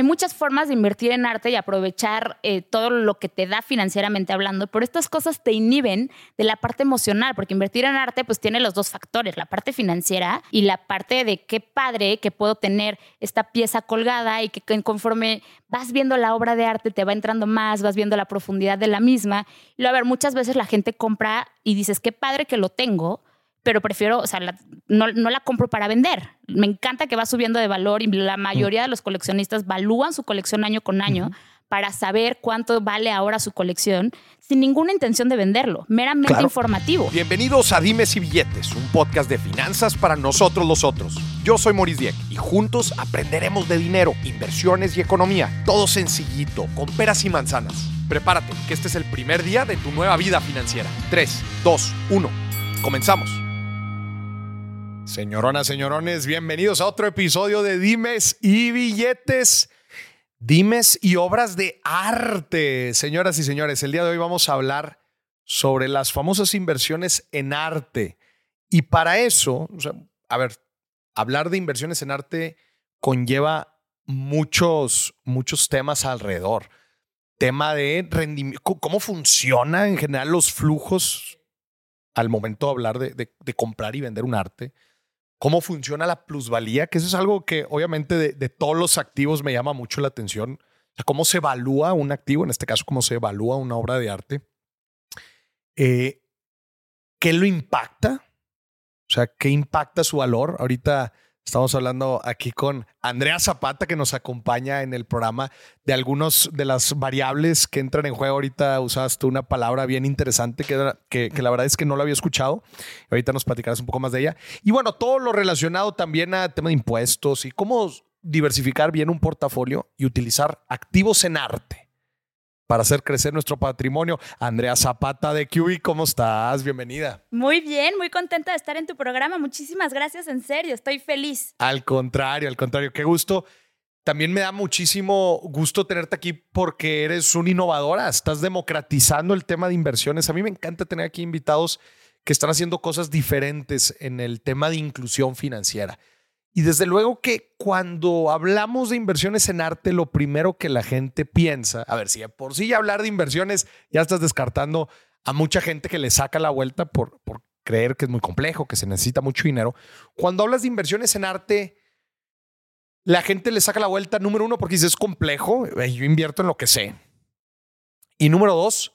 hay muchas formas de invertir en arte y aprovechar eh, todo lo que te da financieramente hablando, pero estas cosas te inhiben de la parte emocional, porque invertir en arte pues tiene los dos factores, la parte financiera y la parte de qué padre que puedo tener esta pieza colgada y que conforme vas viendo la obra de arte te va entrando más, vas viendo la profundidad de la misma. Y a ver, muchas veces la gente compra y dices, qué padre que lo tengo, pero prefiero, o sea, no, la compro para vender. Me encanta que va subiendo de valor y la mayoría de los coleccionistas valúan su colección año con año para saber cuánto vale ahora su colección sin ninguna intención de venderlo, meramente informativo. Bienvenidos a Dimes y Billetes, un podcast de finanzas para nosotros los otros. Yo soy Maurice Dieck y juntos aprenderemos de dinero, inversiones y economía. Todo sencillito, con peras y manzanas. Prepárate, que este es el primer día de tu nueva vida financiera. 3, 2, 1. Comenzamos. Señoronas, señorones, bienvenidos a otro episodio de Dimes y Billetes. Dimes y obras de arte. Señoras y señores, el día de hoy vamos a hablar sobre las famosas inversiones en arte. Y para eso, a ver, hablar de inversiones en arte conlleva muchos, muchos temas alrededor. Tema de rendimiento, cómo funcionan en general los flujos al momento de hablar de comprar y vender un arte cómo funciona la plusvalía, que eso es algo que obviamente de, todos los activos me llama mucho la atención. O sea, cómo se evalúa un activo, en este caso, cómo se evalúa una obra de arte. Eh, ¿Qué lo impacta? O sea, ¿qué impacta su valor? Ahorita Estamos hablando aquí con Andrea Zapata, que nos acompaña en el programa, de algunas de las variables que entran en juego. Ahorita usaste una palabra bien interesante que, que, la verdad es que no la había escuchado. Ahorita nos platicarás un poco más de ella. Y bueno, todo lo relacionado también a tema de impuestos y cómo diversificar bien un portafolio y utilizar activos en arte para hacer crecer nuestro patrimonio. Andrea Zapata de QI, ¿cómo estás? Bienvenida. Muy bien, muy contenta de estar en tu programa. Muchísimas gracias, en serio, estoy feliz. Al contrario, al contrario, qué gusto. También me da muchísimo gusto tenerte aquí porque eres una innovadora, estás democratizando el tema de inversiones. A mí me encanta tener aquí invitados que están haciendo cosas diferentes en el tema de inclusión financiera. Y desde luego que cuando hablamos de inversiones en arte, lo primero que la gente piensa, a ver, si por sí hablar de inversiones ya estás descartando a mucha gente que le saca la vuelta por, por creer que es muy complejo, que se necesita mucho dinero. Cuando hablas de inversiones en arte, la gente le saca la vuelta, número uno, porque dice es complejo, yo invierto en lo que sé. Y número dos,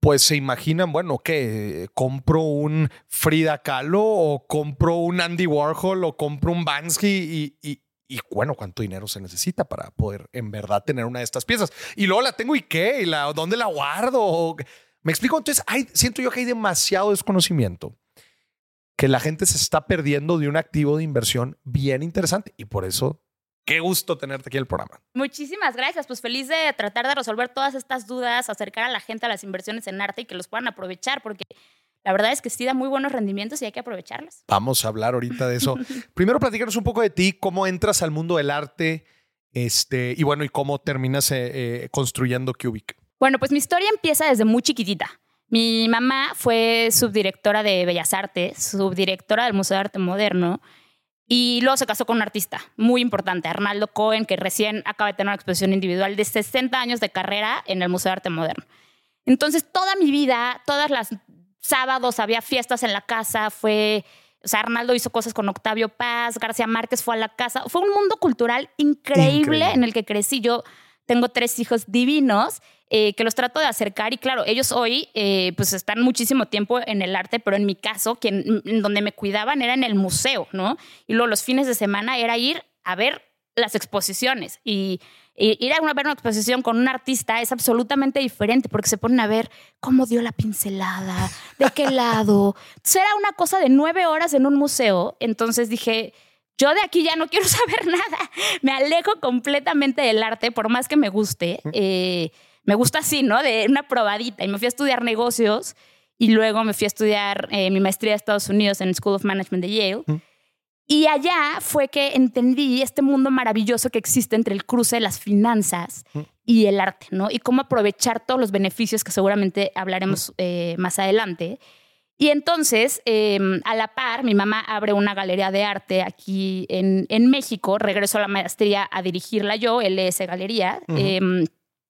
pues se imaginan, bueno, que compro un Frida Kahlo o compro un Andy Warhol o compro un Bansky y, y, bueno, ¿cuánto dinero se necesita para poder en verdad tener una de estas piezas? Y luego la tengo y qué, y la, ¿dónde la guardo? Me explico, entonces hay, siento yo que hay demasiado desconocimiento que la gente se está perdiendo de un activo de inversión bien interesante y por eso Qué gusto tenerte aquí en el programa. Muchísimas gracias. Pues feliz de tratar de resolver todas estas dudas, acercar a la gente a las inversiones en arte y que los puedan aprovechar, porque la verdad es que sí da muy buenos rendimientos y hay que aprovecharlos. Vamos a hablar ahorita de eso. Primero, platícanos un poco de ti, cómo entras al mundo del arte este, y bueno, y cómo terminas eh, eh, construyendo Cubic. Bueno, pues mi historia empieza desde muy chiquitita. Mi mamá fue subdirectora de Bellas Artes, subdirectora del Museo de Arte Moderno y luego se casó con un artista muy importante, Arnaldo Cohen, que recién acaba de tener una exposición individual de 60 años de carrera en el Museo de Arte Moderno. Entonces, toda mi vida, todas las sábados había fiestas en la casa, fue, o sea, Arnaldo hizo cosas con Octavio Paz, García Márquez fue a la casa. Fue un mundo cultural increíble. en el que crecí. Yo tengo tres hijos divinos eh, que los trato de acercar y claro, ellos hoy eh, pues están muchísimo tiempo en el arte, pero en mi caso, quien, donde me cuidaban era en el museo, ¿no? Y luego los fines de semana era ir a ver las exposiciones y, ir a, ver una exposición con un artista es absolutamente diferente porque se ponen a ver cómo dio la pincelada, de qué lado. Entonces era una cosa de nueve horas en un museo, entonces dije yo de aquí ya no quiero saber nada. Me alejo completamente del arte, por más que me guste. Eh, me gusta así, ¿no? De una probadita. Y me fui a estudiar negocios y luego me fui a estudiar eh, mi maestría de Estados Unidos en el School of Management de Yale. Y allá fue que entendí este mundo maravilloso que existe entre el cruce de las finanzas y el arte, ¿no? Y cómo aprovechar todos los beneficios que seguramente hablaremos eh, más adelante. Y entonces, em, a la par, mi mamá abre una galería de arte aquí en, en México. Regreso a la maestría a dirigirla yo, LS Galería. Em,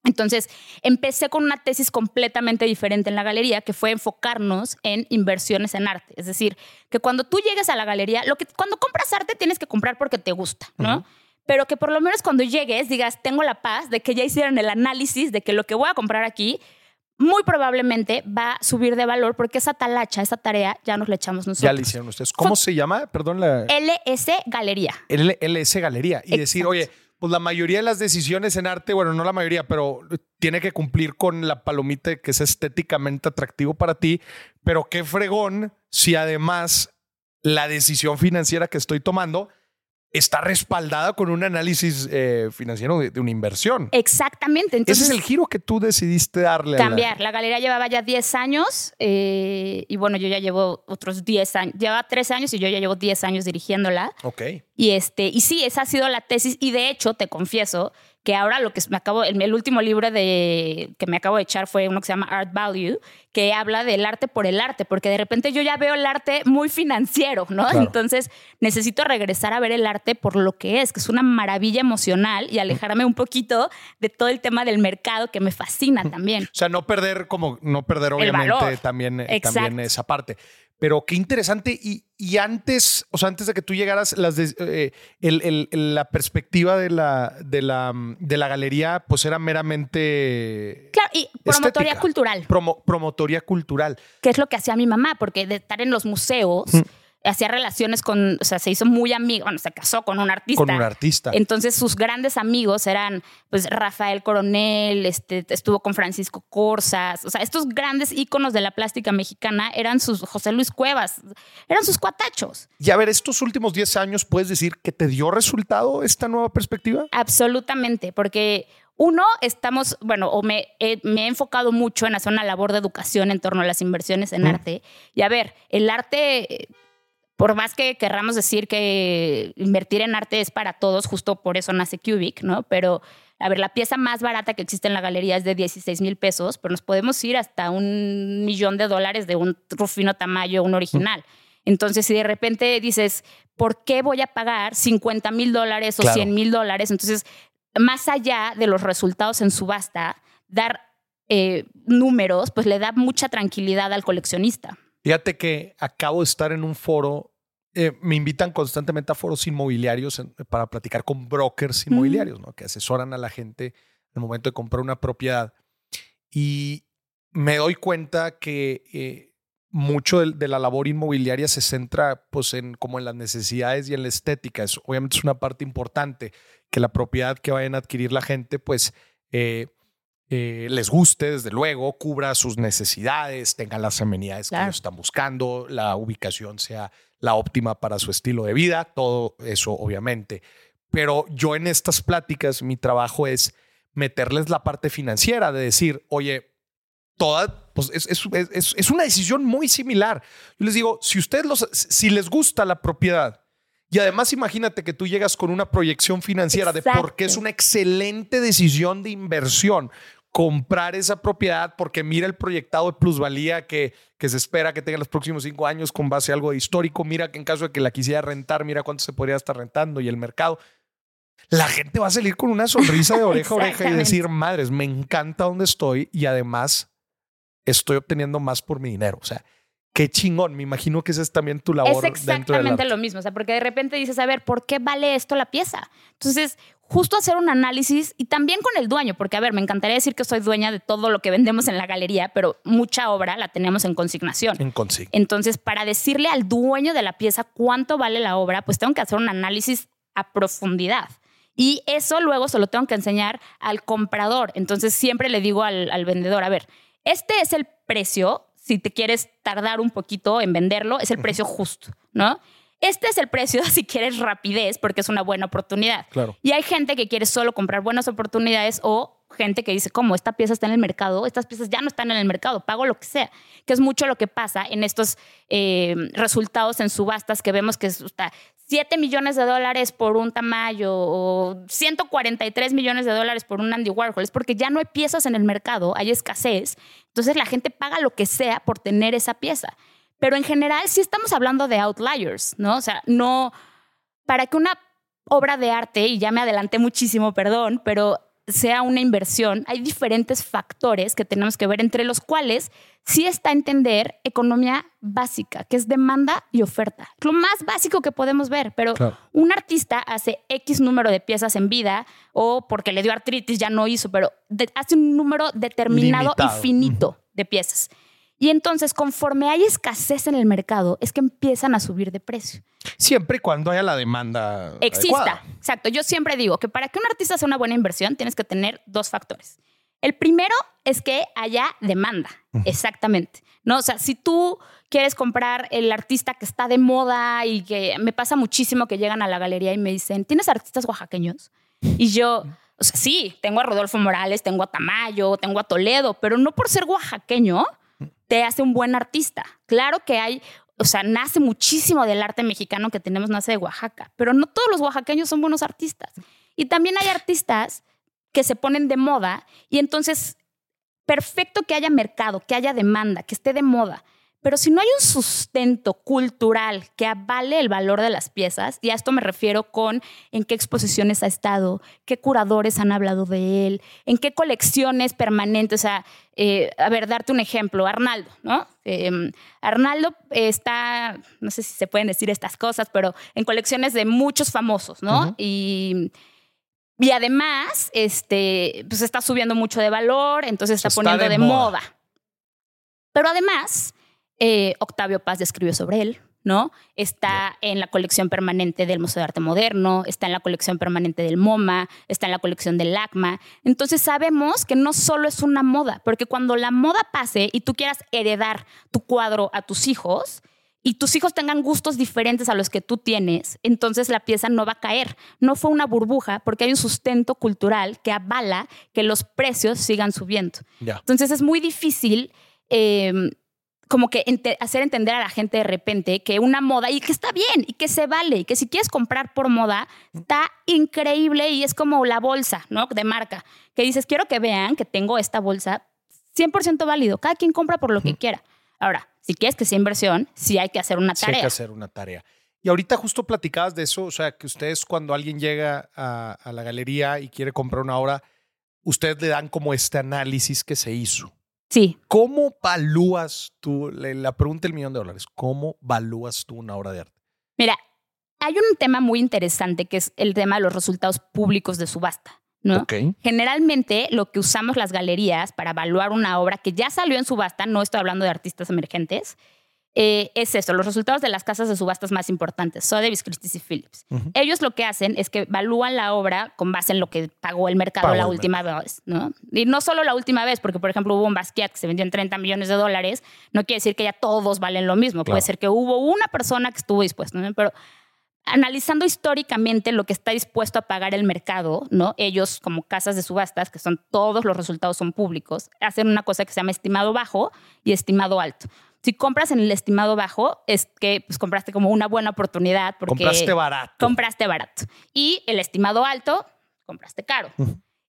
entonces, empecé con una tesis completamente diferente en la galería, que fue enfocarnos en inversiones en arte. Es decir, que cuando tú llegues a la galería, lo que, cuando compras arte tienes que comprar porque te gusta, ¿no? Pero que por lo menos cuando llegues digas, tengo la paz de que ya hicieron el análisis de que lo que voy a comprar aquí muy probablemente va a subir de valor porque esa talacha, esa tarea, ya nos la echamos nosotros. Ya la hicieron ustedes. ¿Cómo se llama? Perdón, la... LS Galería. LS Galería. Y decir, oye, pues la mayoría de las decisiones en arte, bueno, no la mayoría, pero tiene que cumplir con la palomita que es estéticamente atractivo para ti, pero qué fregón si además la decisión financiera que estoy tomando está respaldada con un análisis eh, financiero de, una inversión. Exactamente. Ese es el giro que tú decidiste darle. Cambiar. La... galería llevaba ya 10 años eh, y bueno, yo ya llevo otros 10 años. Lleva 13 años y yo ya llevo 10 años dirigiéndola. Ok. Y, este, y sí, esa ha sido la tesis y de hecho, te confieso, que ahora lo que me acabo, el, el, último libro de, que me acabo de echar fue uno que se llama Art Value, que habla del arte por el arte, porque de repente yo ya veo el arte muy financiero, ¿no? Entonces necesito regresar a ver el arte por lo que es, que es una maravilla emocional y alejarme un poquito de todo el tema del mercado que me fascina también. O sea, no perder como, no perder obviamente también, eh, también esa parte. Pero qué interesante. Y, y, antes, o sea, antes de que tú llegaras, las eh, el, el, la perspectiva de la, de, la, de la galería, pues era meramente. Claro, y promotoría cultural. promotoría cultural. ¿Qué es lo que hacía mi mamá? Porque de estar en los museos hacía relaciones con, o sea, se hizo muy amigo, bueno, se casó con un artista. Con un artista. Entonces sus grandes amigos eran, pues, Rafael Coronel, este, estuvo con Francisco Corsas, o sea, estos grandes íconos de la plástica mexicana eran sus, José Luis Cuevas, eran sus cuatachos. Y a ver, estos últimos 10 años, ¿puedes decir que te dio resultado esta nueva perspectiva? Absolutamente, porque uno, estamos, bueno, o me, me, he enfocado mucho en hacer una labor de educación en torno a las inversiones en arte. Y a ver, el arte por más que querramos decir que invertir en arte es para todos, justo por eso nace Cubic, ¿no? Pero, a ver, la pieza más barata que existe en la galería es de 16 mil pesos, pero nos podemos ir hasta un millón de dólares de un Rufino Tamayo, un original. Entonces, si de repente dices, ¿por qué voy a pagar 50 mil dólares o 100 mil dólares? Entonces, más allá de los resultados en subasta, dar eh, números, pues le da mucha tranquilidad al coleccionista. Fíjate que acabo de estar en un foro, eh, me invitan constantemente a foros inmobiliarios para platicar con brokers inmobiliarios, ¿no? que asesoran a la gente en el momento de comprar una propiedad. Y me doy cuenta que eh, mucho de, la labor inmobiliaria se centra pues, en, como en las necesidades y en la estética. Es, obviamente es una parte importante que la propiedad que vayan a adquirir la gente, pues eh, eh, les guste, desde luego, cubra sus necesidades, tenga las amenidades que están buscando, la ubicación sea la óptima para su estilo de vida, todo eso obviamente. Pero yo en estas pláticas, mi trabajo es meterles la parte financiera, de decir, oye, toda, pues es, es, es, una decisión muy similar. Yo les digo, si ustedes los, si les gusta la propiedad, y además imagínate que tú llegas con una proyección financiera de por qué es una excelente decisión de inversión comprar esa propiedad porque mira el proyectado de plusvalía que, que se espera que tenga los próximos cinco años con base a algo histórico. Mira que en caso de que la quisiera rentar, mira cuánto se podría estar rentando y el mercado. La gente va a salir con una sonrisa de oreja a oreja y decir, madres, me encanta donde estoy y además estoy obteniendo más por mi dinero. O sea, qué chingón. Me imagino que esa es también tu labor. Es exactamente lo mismo. O sea, porque de repente dices, a ver, ¿por qué vale esto la pieza? Entonces, justo hacer un análisis y también con el dueño, porque a ver, me encantaría decir que soy dueña de todo lo que vendemos en la galería, pero mucha obra la tenemos en consignación. En consignación. Entonces, para decirle al dueño de la pieza cuánto vale la obra, pues tengo que hacer un análisis a profundidad. Y eso luego se lo tengo que enseñar al comprador. Entonces, siempre le digo al, al vendedor, a ver, este es el precio si te quieres tardar un poquito en venderlo, es el precio justo, ¿no? Este es el precio si quieres rapidez, porque es una buena oportunidad. Claro. Y hay gente que quiere solo comprar buenas oportunidades o gente que dice, ¿cómo? Esta pieza está en el mercado, estas piezas ya no están en el mercado, pago lo que sea. Que es mucho lo que pasa en estos eh, resultados en subastas que vemos que está 7 millones de dólares por un Tamayo o 143 millones de dólares por un Andy Warhol. Es porque ya no hay piezas en el mercado, hay escasez. Entonces la gente paga lo que sea por tener esa pieza. Pero en general sí estamos hablando de outliers, ¿no? O sea, no, para que una obra de arte, y ya me adelanté muchísimo, perdón, pero sea una inversión, hay diferentes factores que tenemos que ver, entre los cuales sí está entender economía básica, que es demanda y oferta. Lo más básico que podemos ver, pero un artista hace X número de piezas en vida o porque le dio artritis ya no hizo, pero hace un número determinado y finito de piezas. Y entonces, conforme hay escasez en el mercado, es que empiezan a subir de precio. Siempre y cuando haya la demanda. Exista. Exacto. Yo siempre digo que para que un artista sea una buena inversión, tienes que tener dos factores. El primero es que haya demanda. Exactamente. ¿No? O sea, si tú quieres comprar el artista que está de moda y que me pasa muchísimo que llegan a la galería y me dicen, ¿tienes artistas oaxaqueños? Y yo, o sea, sí, tengo a Rodolfo Morales, tengo a Tamayo, tengo a Toledo, pero no por ser oaxaqueño te hace un buen artista. Claro que hay, o sea, nace muchísimo del arte mexicano que tenemos, nace de Oaxaca, pero no todos los oaxaqueños son buenos artistas. Y también hay artistas que se ponen de moda y entonces, perfecto que haya mercado, que haya demanda, que esté de moda, pero si no hay un sustento cultural que avale el valor de las piezas, y a esto me refiero con en qué exposiciones ha estado, qué curadores han hablado de él, en qué colecciones permanentes, o sea, eh, a ver, darte un ejemplo, Arnaldo, ¿no? Em, Arnaldo está, no sé si se pueden decir estas cosas, pero en colecciones de muchos famosos, ¿no? Y y además, este, pues está subiendo mucho de valor, entonces está, poniendo de, moda. Pero además, eh, Octavio Paz describió sobre él, ¿no? Está en la colección permanente del Museo de Arte Moderno, está en la colección permanente del MoMA, está en la colección del LACMA. Entonces sabemos que no solo es una moda, porque cuando la moda pase y tú quieras heredar tu cuadro a tus hijos, y tus hijos tengan gustos diferentes a los que tú tienes, entonces la pieza no va a caer. No fue una burbuja porque hay un sustento cultural que avala que los precios sigan subiendo. Entonces es muy difícil eh, como que hacer entender a la gente de repente que una moda y que está bien y que se vale y que si quieres comprar por moda está increíble y es como la bolsa, ¿no? De marca, que dices, quiero que vean que tengo esta bolsa 100% válido, cada quien compra por lo que quiera. Ahora, si quieres que sea inversión, sí hay que hacer una tarea. Sí hay que hacer una tarea. Y ahorita justo platicabas de eso, o sea, que ustedes cuando alguien llega a, a la galería y quiere comprar una obra, ustedes le dan como este análisis que se hizo. Sí. ¿Cómo valúas tú, la pregunta del millón de dólares, cómo valúas tú una obra de arte? Mira, hay un tema muy interesante que es el tema de los resultados públicos de subasta. ¿no? Generalmente lo que usamos las galerías para evaluar una obra que ya salió en subasta, no estoy hablando de artistas emergentes, eh, es esto, los resultados de las casas de subastas más importantes, Sotheby's, Christie's y Phillips. Ellos lo que hacen es que evalúan la obra con base en lo que pagó el mercado la última vez, ¿no? Y no solo la última vez, porque por ejemplo hubo un Basquiat que se vendió en 30 millones de dólares, no quiere decir que ya todos valen lo mismo, puede ser que hubo una persona que estuvo dispuesta, ¿no? Pero analizando históricamente lo que está dispuesto a pagar el mercado, ¿no? Ellos como casas de subastas, que son todos los resultados son públicos, hacen una cosa que se llama estimado bajo y estimado alto. Si compras en el estimado bajo, es que pues, compraste como una buena oportunidad. Porque compraste barato. Compraste barato. Y el estimado alto, compraste caro.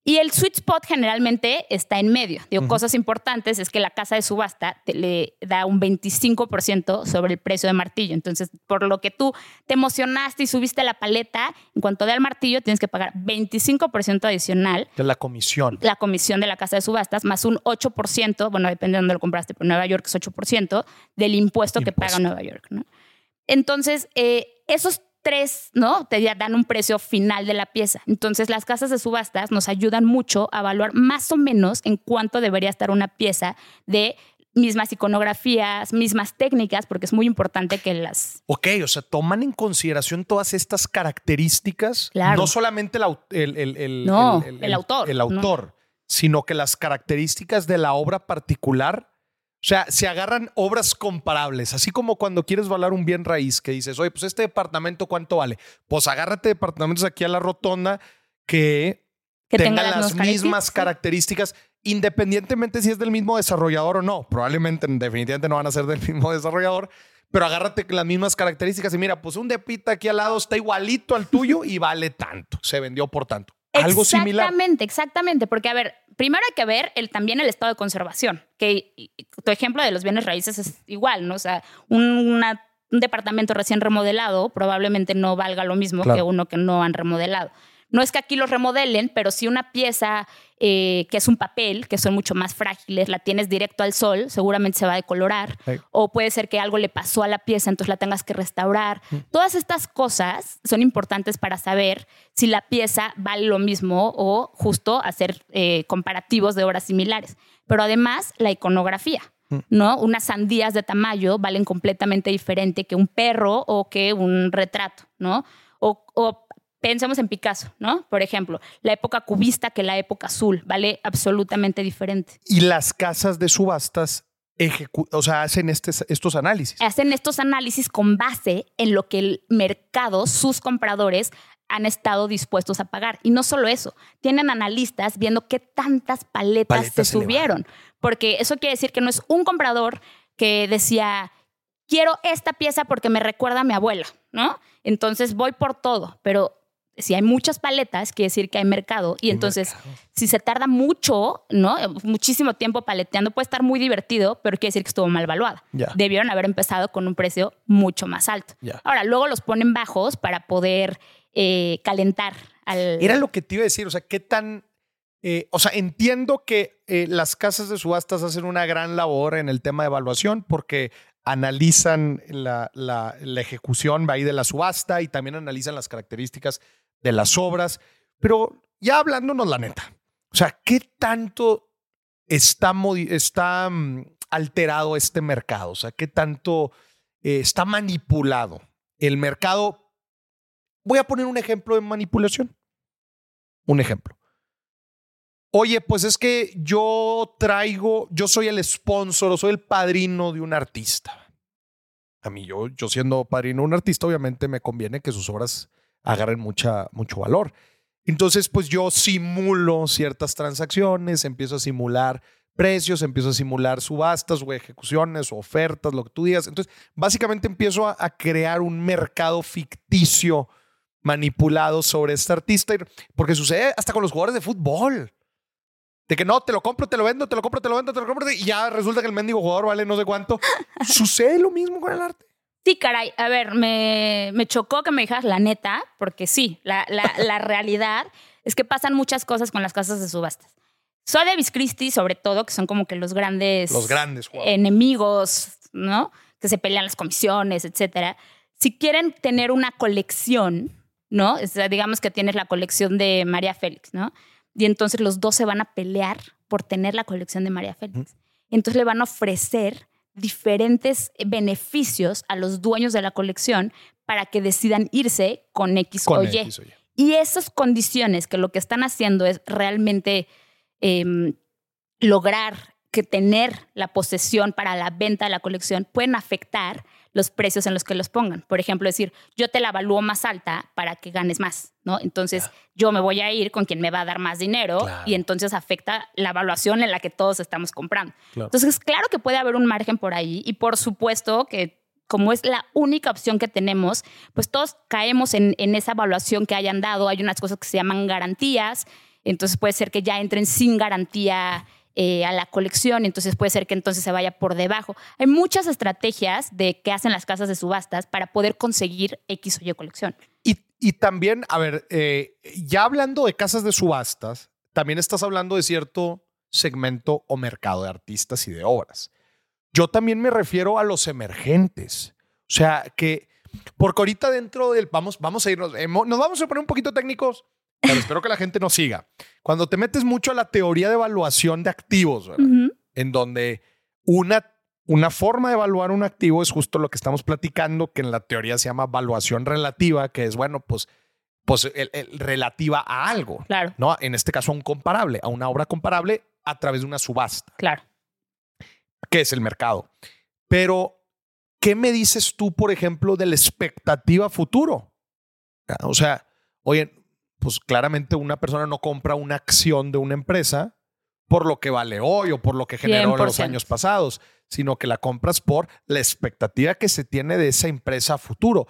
Y el sweet spot generalmente está en medio. Digo, cosas importantes es que la casa de subasta le da un 25% sobre el precio de martillo. Entonces, por lo que tú te emocionaste y subiste la paleta, en cuanto dé el martillo, tienes que pagar 25% adicional. De la comisión. La comisión de la casa de subastas, más un 8%, bueno, depende de dónde lo compraste, pero Nueva York es 8%, del impuesto, que paga Nueva York. ¿no? Entonces, eh, esos tres, ¿no? Te dan un precio final de la pieza. Entonces, las casas de subastas nos ayudan mucho a evaluar más o menos en cuánto debería estar una pieza de mismas iconografías, mismas técnicas, porque es muy importante que las... Ok, o sea, toman en consideración todas estas características, no solamente el, el, autor, el autor sino que las características de la obra particular o sea, se agarran obras comparables, así como cuando quieres valer un bien raíz, que dices, oye, pues este departamento, ¿cuánto vale? Pues agárrate departamentos aquí a la rotonda que, tengan las, mismas características, independientemente si es del mismo desarrollador o no. Probablemente, definitivamente no van a ser del mismo desarrollador, pero agárrate las mismas características y mira, pues un depita aquí al lado está igualito al tuyo y vale tanto, se vendió por tanto. Algo similar. Exactamente, exactamente, porque a ver, primero hay que ver el, también el estado de conservación, que tu ejemplo de los bienes raíces es igual, ¿no? O sea, un, departamento recién remodelado probablemente no valga lo mismo que uno que no han remodelado. No es que aquí los remodelen, pero si una pieza eh, que es un papel, que son mucho más frágiles, la tienes directo al sol, seguramente se va a decolorar. O puede ser que algo le pasó a la pieza, entonces la tengas que restaurar. Mm. Todas estas cosas son importantes para saber si la pieza vale lo mismo o justo hacer eh, comparativos de obras similares. Pero además, la iconografía. Mm. ¿no? Unas sandías de tamaño valen completamente diferente que un perro o que un retrato, ¿no? O, o pensemos en Picasso, ¿no? Por ejemplo, la época cubista que la época azul, vale absolutamente diferente. Y las casas de subastas o sea, hacen este, estos análisis. Hacen estos análisis con base en lo que el mercado, sus compradores, han estado dispuestos a pagar. Y no solo eso, tienen analistas viendo qué tantas paletas, se, subieron. Porque eso quiere decir que no es un comprador que decía, quiero esta pieza porque me recuerda a mi abuela, ¿no? Entonces voy por todo, pero si hay muchas paletas, quiere decir que hay mercado. Y entonces, si se tarda mucho, ¿no? Muchísimo tiempo paleteando, puede estar muy divertido, pero quiere decir que estuvo mal evaluada. Debieron haber empezado con un precio mucho más alto. Ahora, luego los ponen bajos para poder eh, calentar al. Era lo que te iba a decir. O sea, qué tan. Eh, o sea, entiendo que eh, las casas de subastas hacen una gran labor en el tema de evaluación porque analizan la, la, la ejecución ahí de la subasta y también analizan las características de las obras, pero ya hablándonos la neta, o sea, ¿qué tanto está, está mm, alterado este mercado? O sea, ¿qué tanto eh, está manipulado el mercado? Voy a poner un ejemplo de manipulación. Un ejemplo. Oye, pues es que yo traigo, yo soy el sponsor o soy el padrino de un artista. A mí, yo, yo siendo padrino de un artista, obviamente me conviene que sus obras agarren mucha, mucho valor. Entonces, pues yo simulo ciertas transacciones, empiezo a simular precios, empiezo a simular subastas o ejecuciones o ofertas, lo que tú digas. Entonces, básicamente empiezo a, crear un mercado ficticio manipulado sobre este artista, porque sucede hasta con los jugadores de fútbol. De que no, te lo compro, te lo vendo, te lo compro, te lo vendo, te lo compro, y ya resulta que el mendigo jugador vale no sé cuánto. Sucede lo mismo con el arte. Sí, caray. A ver, me, me chocó que me dijeras la neta, porque sí, la, la, realidad es que pasan muchas cosas con las casas de subastas. Sotheby's Christie, sobre todo, que son como que los grandes, los grandes enemigos, ¿no? Que se pelean las comisiones, etcétera. Si quieren tener una colección, ¿no? digamos que tienes la colección de María Félix, ¿no? Y entonces los dos se van a pelear por tener la colección de María Félix. Entonces le van a ofrecer diferentes beneficios a los dueños de la colección para que decidan irse con X, o, y. y. esas condiciones que lo que están haciendo es realmente em, lograr que tener la posesión para la venta de la colección pueden afectar los precios en los que los pongan. Por ejemplo, decir, yo te la evalúo más alta para que ganes más, ¿no? Entonces, yo me voy a ir con quien me va a dar más dinero y entonces afecta la evaluación en la que todos estamos comprando. Entonces, claro que puede haber un margen por ahí y por supuesto que como es la única opción que tenemos, pues todos caemos en, en esa evaluación que hayan dado. Hay unas cosas que se llaman garantías, entonces puede ser que ya entren sin garantía eh, a la colección, entonces puede ser que entonces se vaya por debajo. Hay muchas estrategias de que hacen las casas de subastas para poder conseguir X o Y colección. Y, y también, a ver, eh, ya hablando de casas de subastas, también estás hablando de cierto segmento o mercado de artistas y de obras. Yo también me refiero a los emergentes. O sea, que porque ahorita dentro del, vamos, vamos a irnos, nos vamos a poner un poquito técnicos, pero espero que la gente nos siga. Cuando te metes mucho a la teoría de evaluación de activos, en donde una, una forma de evaluar un activo es justo lo que estamos platicando, que en la teoría se llama evaluación relativa, que es, bueno, pues, pues relativa a algo. Claro. ¿no? En este caso, a un comparable, a una obra comparable a través de una subasta. Claro. Que es el mercado. Pero, ¿qué me dices tú, por ejemplo, de la expectativa futuro? O sea, oye, pues claramente una persona no compra una acción de una empresa por lo que vale hoy o por lo que generó en los años pasados, sino que la compras por la expectativa que se tiene de esa empresa a futuro.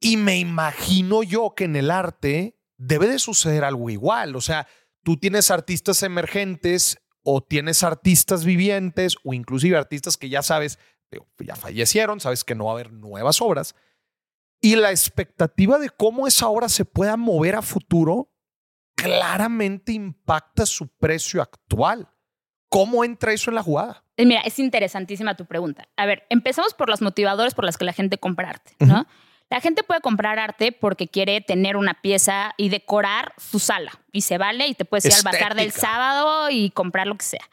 Y me imagino yo que en el arte debe de suceder algo igual. O sea, tú tienes artistas emergentes o tienes artistas vivientes o inclusive artistas que ya sabes, ya fallecieron, sabes que no va a haber nuevas obras. Y la expectativa de cómo esa obra se pueda mover a futuro claramente impacta su precio actual. ¿Cómo entra eso en la jugada? Eh, mira, es interesantísima tu pregunta. A ver, empezamos por los motivadores por los que la gente compra arte, ¿no? La gente puede comprar arte porque quiere tener una pieza y decorar su sala y se vale y te puedes ir al bazar del sábado y comprar lo que sea.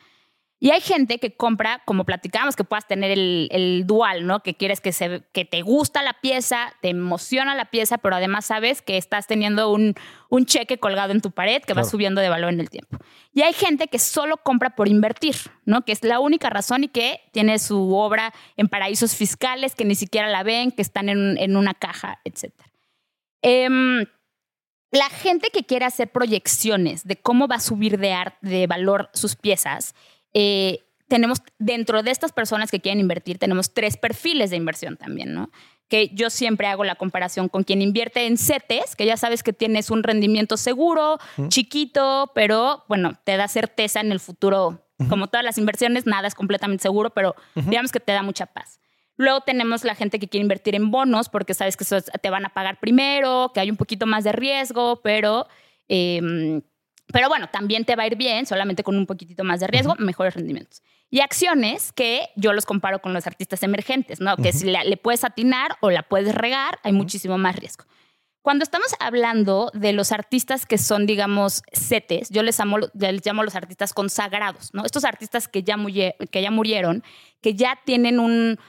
Y hay gente que compra, como platicábamos, que puedas tener el, dual, ¿no? Que quieres que, se, que te gusta la pieza, te emociona la pieza, pero además sabes que estás teniendo un, un cheque colgado en tu pared que va subiendo de valor en el tiempo. Y hay gente que solo compra por invertir, ¿no? Que es la única razón y que tiene su obra en paraísos fiscales, que ni siquiera la ven, que están en, en una caja, etc. Em, la gente que quiere hacer proyecciones de cómo va a subir de, de valor sus piezas, eh, tenemos dentro de estas personas que quieren invertir, tenemos tres perfiles de inversión también, ¿no? Que yo siempre hago la comparación con quien invierte en CETES, que ya sabes que tienes un rendimiento seguro, chiquito, pero bueno, te da certeza en el futuro. Como todas las inversiones, nada es completamente seguro, pero digamos que te da mucha paz. Luego tenemos la gente que quiere invertir en bonos porque sabes que te van a pagar primero, que hay un poquito más de riesgo, pero em, pero bueno, también te va a ir bien, solamente con un poquitito más de riesgo, mejores rendimientos. Y acciones que yo los comparo con los artistas emergentes, ¿no? Que si le puedes atinar o la puedes regar, hay muchísimo más riesgo. Cuando estamos hablando de los artistas que son, digamos, setes, yo les, amo, les llamo los artistas consagrados, ¿no? Estos artistas que ya, que ya murieron, que ya tienen un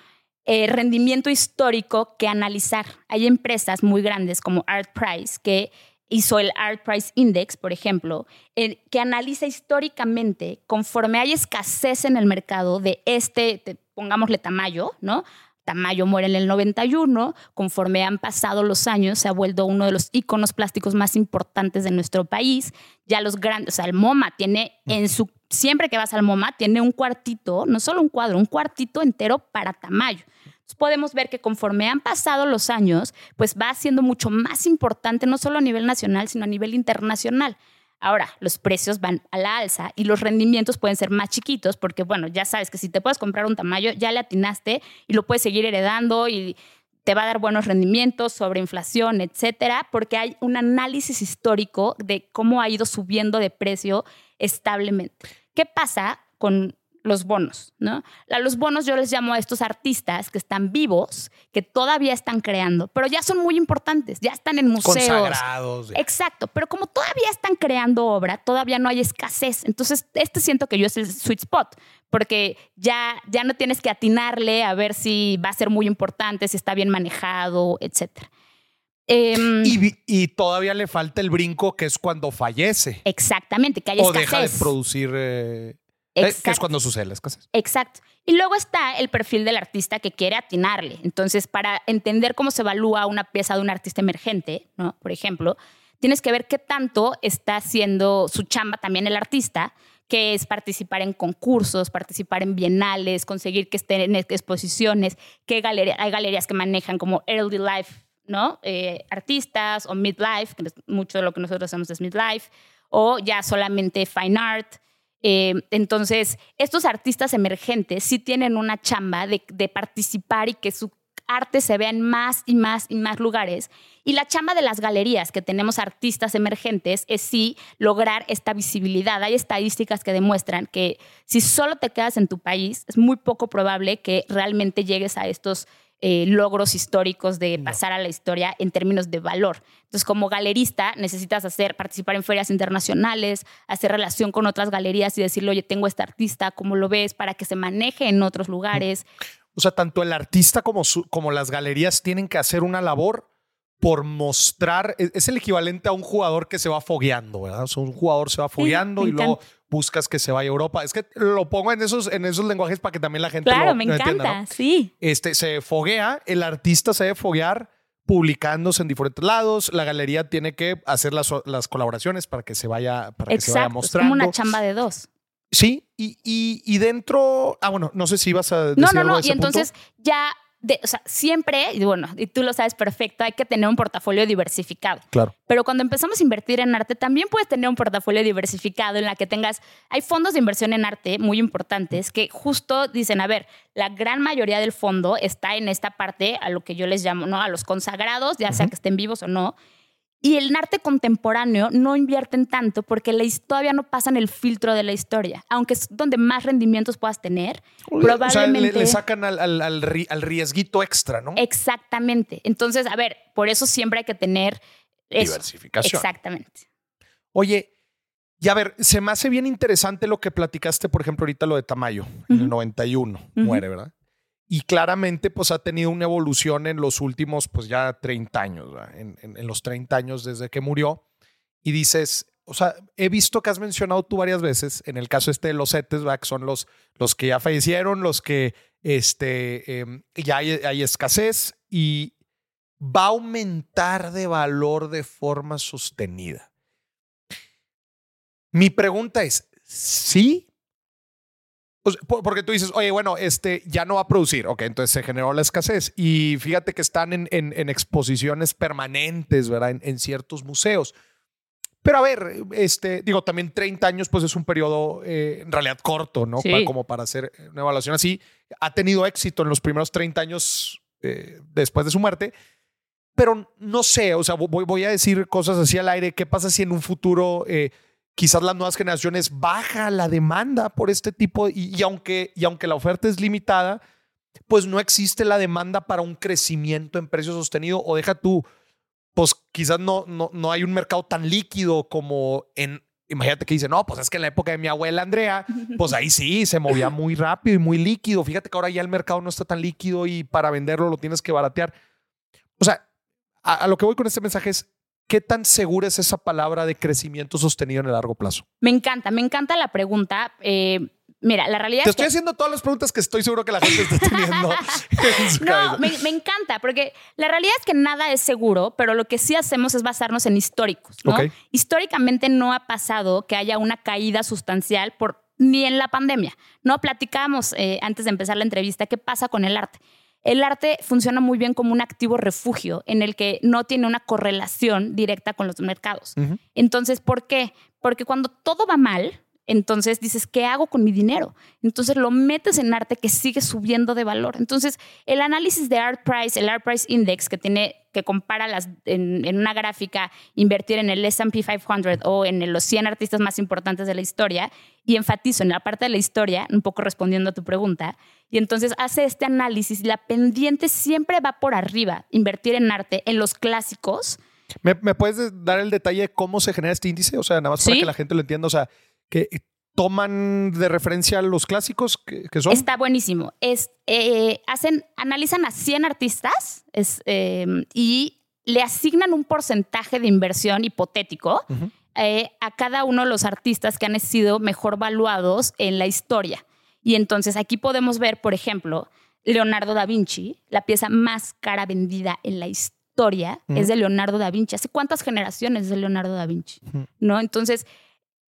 eh, rendimiento histórico que analizar. Hay empresas muy grandes como Art Price que hizo el Art Price Index, por ejemplo, que analiza históricamente, conforme hay escasez en el mercado de este, pongámosle Tamayo, ¿no? Tamayo muere en el 91, conforme han pasado los años, se ha vuelto uno de los iconos plásticos más importantes de nuestro país. Ya los grandes, o sea, el MoMA tiene en su, siempre que vas al MoMA, tiene un cuartito, no solo un cuadro, un cuartito entero para Tamayo podemos ver que conforme han pasado los años, pues va siendo mucho más importante, no solo a nivel nacional, sino a nivel internacional. Ahora, los precios van a la alza y los rendimientos pueden ser más chiquitos porque, bueno, ya sabes que si te puedes comprar un tamaño, ya le atinaste y lo puedes seguir heredando y te va a dar buenos rendimientos sobre inflación, etcétera, porque hay un análisis histórico de cómo ha ido subiendo de precio establemente. ¿Qué pasa con los bonos, ¿no? A los bonos yo les llamo a estos artistas que están vivos, que todavía están creando, pero ya son muy importantes, ya están en museos. Consagrados. Exacto, pero como todavía están creando obra, todavía no hay escasez. Entonces, este siento que yo es el sweet spot, porque ya, ya no tienes que atinarle a ver si va a ser muy importante, si está bien manejado, etcétera. Em, y, todavía le falta el brinco que es cuando fallece. Exactamente, que hay o deja de producir eh, eh, que es cuando sucede la escasez. Exacto. Y luego está el perfil del artista que quiere atinarle. Entonces, para entender cómo se evalúa una pieza de un artista emergente, ¿no? por ejemplo, tienes que ver qué tanto está haciendo su chamba también el artista, que es participar en concursos, participar en bienales, conseguir que estén en exposiciones, que hay galerías que manejan como Early Life, ¿no? Eh, artistas o Midlife, que mucho de lo que nosotros hacemos es Midlife, o ya solamente Fine Art. Eh, entonces, estos artistas emergentes sí tienen una chamba de, participar y que su arte se vea en más y más y más lugares. Y la chamba de las galerías, que tenemos artistas emergentes, es sí lograr esta visibilidad. Hay estadísticas que demuestran que si solo te quedas en tu país, es muy poco probable que realmente llegues a estos eh, logros históricos de pasar a la historia en términos de valor. Entonces, como galerista, necesitas hacer, participar en ferias internacionales, hacer relación con otras galerías y decirle, oye, tengo este artista, ¿cómo lo ves? Para que se maneje en otros lugares. O sea, tanto el artista como, como las galerías tienen que hacer una labor por mostrar, e, es el equivalente a un jugador que se va fogueando, ¿verdad? O sea, un jugador se va fogueando y luego buscas que se vaya a Europa. Es que lo pongo en esos, en esos lenguajes para que también la gente claro, lo, me encanta, sí. Este, se foguea, el artista se debe foguear publicándose en diferentes lados. La galería tiene que hacer las, las colaboraciones para que se vaya, para que se vaya mostrando. Es como una chamba de dos. Sí, y, y, y, dentro. Ah, bueno, no sé si ibas a decir No, no, no. y entonces ya de, o sea, siempre, y bueno, y tú lo sabes perfecto, hay que tener un portafolio diversificado. Claro. Pero cuando empezamos a invertir en arte, también puedes tener un portafolio diversificado en la que tengas, hay fondos de inversión en arte muy importantes que justo dicen, a ver, la gran mayoría del fondo está en esta parte, a lo que yo les llamo, ¿no? A los consagrados, ya sea que estén vivos o no, y el arte contemporáneo no invierten tanto porque la, todavía no pasan el filtro de la historia. Aunque es donde más rendimientos puedas tener, probablemente. O sea, le, sacan al, al, al, riesguito extra, ¿no? Exactamente. Entonces, a ver, por eso siempre hay que tener. Diversificación. Exactamente. Oye, y a ver, se me hace bien interesante lo que platicaste, por ejemplo, ahorita lo de Tamayo, en el 91, muere, ¿verdad? Y claramente pues ha tenido una evolución en los últimos pues ya 30 años, en, en, los 30 años desde que murió. Y dices, o sea, he visto que has mencionado tú varias veces, en el caso este de los CETES, que son los, los que ya fallecieron, los que este, em, ya hay, hay escasez y va a aumentar de valor de forma sostenida. Mi pregunta es, ¿sí porque tú dices, oye, bueno, este ya no va a producir. Ok, entonces se generó la escasez. Y fíjate que están en, en, exposiciones permanentes, ¿verdad? En, ciertos museos. Pero a ver, este, digo, también 30 años, pues es un periodo eh, en realidad corto, ¿no? como para hacer una evaluación así. Ha tenido éxito en los primeros 30 años eh, después de su muerte. Pero no sé, o sea, voy, voy, a decir cosas así al aire. ¿Qué pasa si en un futuro eh, quizás las nuevas generaciones baja la demanda por este tipo y, aunque, y aunque la oferta es limitada, pues no existe la demanda para un crecimiento en precio sostenido o deja tú, pues quizás no, no, no hay un mercado tan líquido como en, imagínate que dice, no, pues es que en la época de mi abuela Andrea, pues ahí sí, se movía muy rápido y muy líquido. Fíjate que ahora ya el mercado no está tan líquido y para venderlo lo tienes que baratear. O sea, a lo que voy con este mensaje es, ¿Qué tan segura es esa palabra de crecimiento sostenido en el largo plazo? Me encanta, me encanta la pregunta. Eh, mira, la realidad Te es estoy haciendo todas las preguntas que estoy seguro que la gente está teniendo. no, me, encanta, porque la realidad es que nada es seguro, pero lo que sí hacemos es basarnos en históricos. ¿no? Históricamente no ha pasado que haya una caída sustancial por ni en la pandemia. No platicamos eh, antes de empezar la entrevista qué pasa con el arte. El arte funciona muy bien como un activo refugio en el que no tiene una correlación directa con los mercados. Entonces, ¿por qué? Porque cuando todo va mal, entonces dices, ¿qué hago con mi dinero? Entonces lo metes en arte que sigue subiendo de valor. Entonces, el análisis de Art Price, el Art Price Index, que tiene que compara las, en, una gráfica invertir en el S&P 500 o en los 100 artistas más importantes de la historia, y enfatizo en la parte de la historia, un poco respondiendo a tu pregunta, y entonces hace este análisis, la pendiente siempre va por arriba, invertir en arte, en los clásicos. ¿Me, puedes dar el detalle de cómo se genera este índice? O sea, nada más para que la gente lo entienda, o sea, que toman de referencia los clásicos que, son. Está buenísimo. Es, eh, hacen, analizan a 100 artistas em, y le asignan un porcentaje de inversión hipotético eh, a cada uno de los artistas que han sido mejor valuados en la historia. Y entonces aquí podemos ver, por ejemplo, Leonardo da Vinci, la pieza más cara vendida en la historia es de Leonardo da Vinci. ¿Hace cuántas generaciones de Leonardo da Vinci? ¿No? Entonces,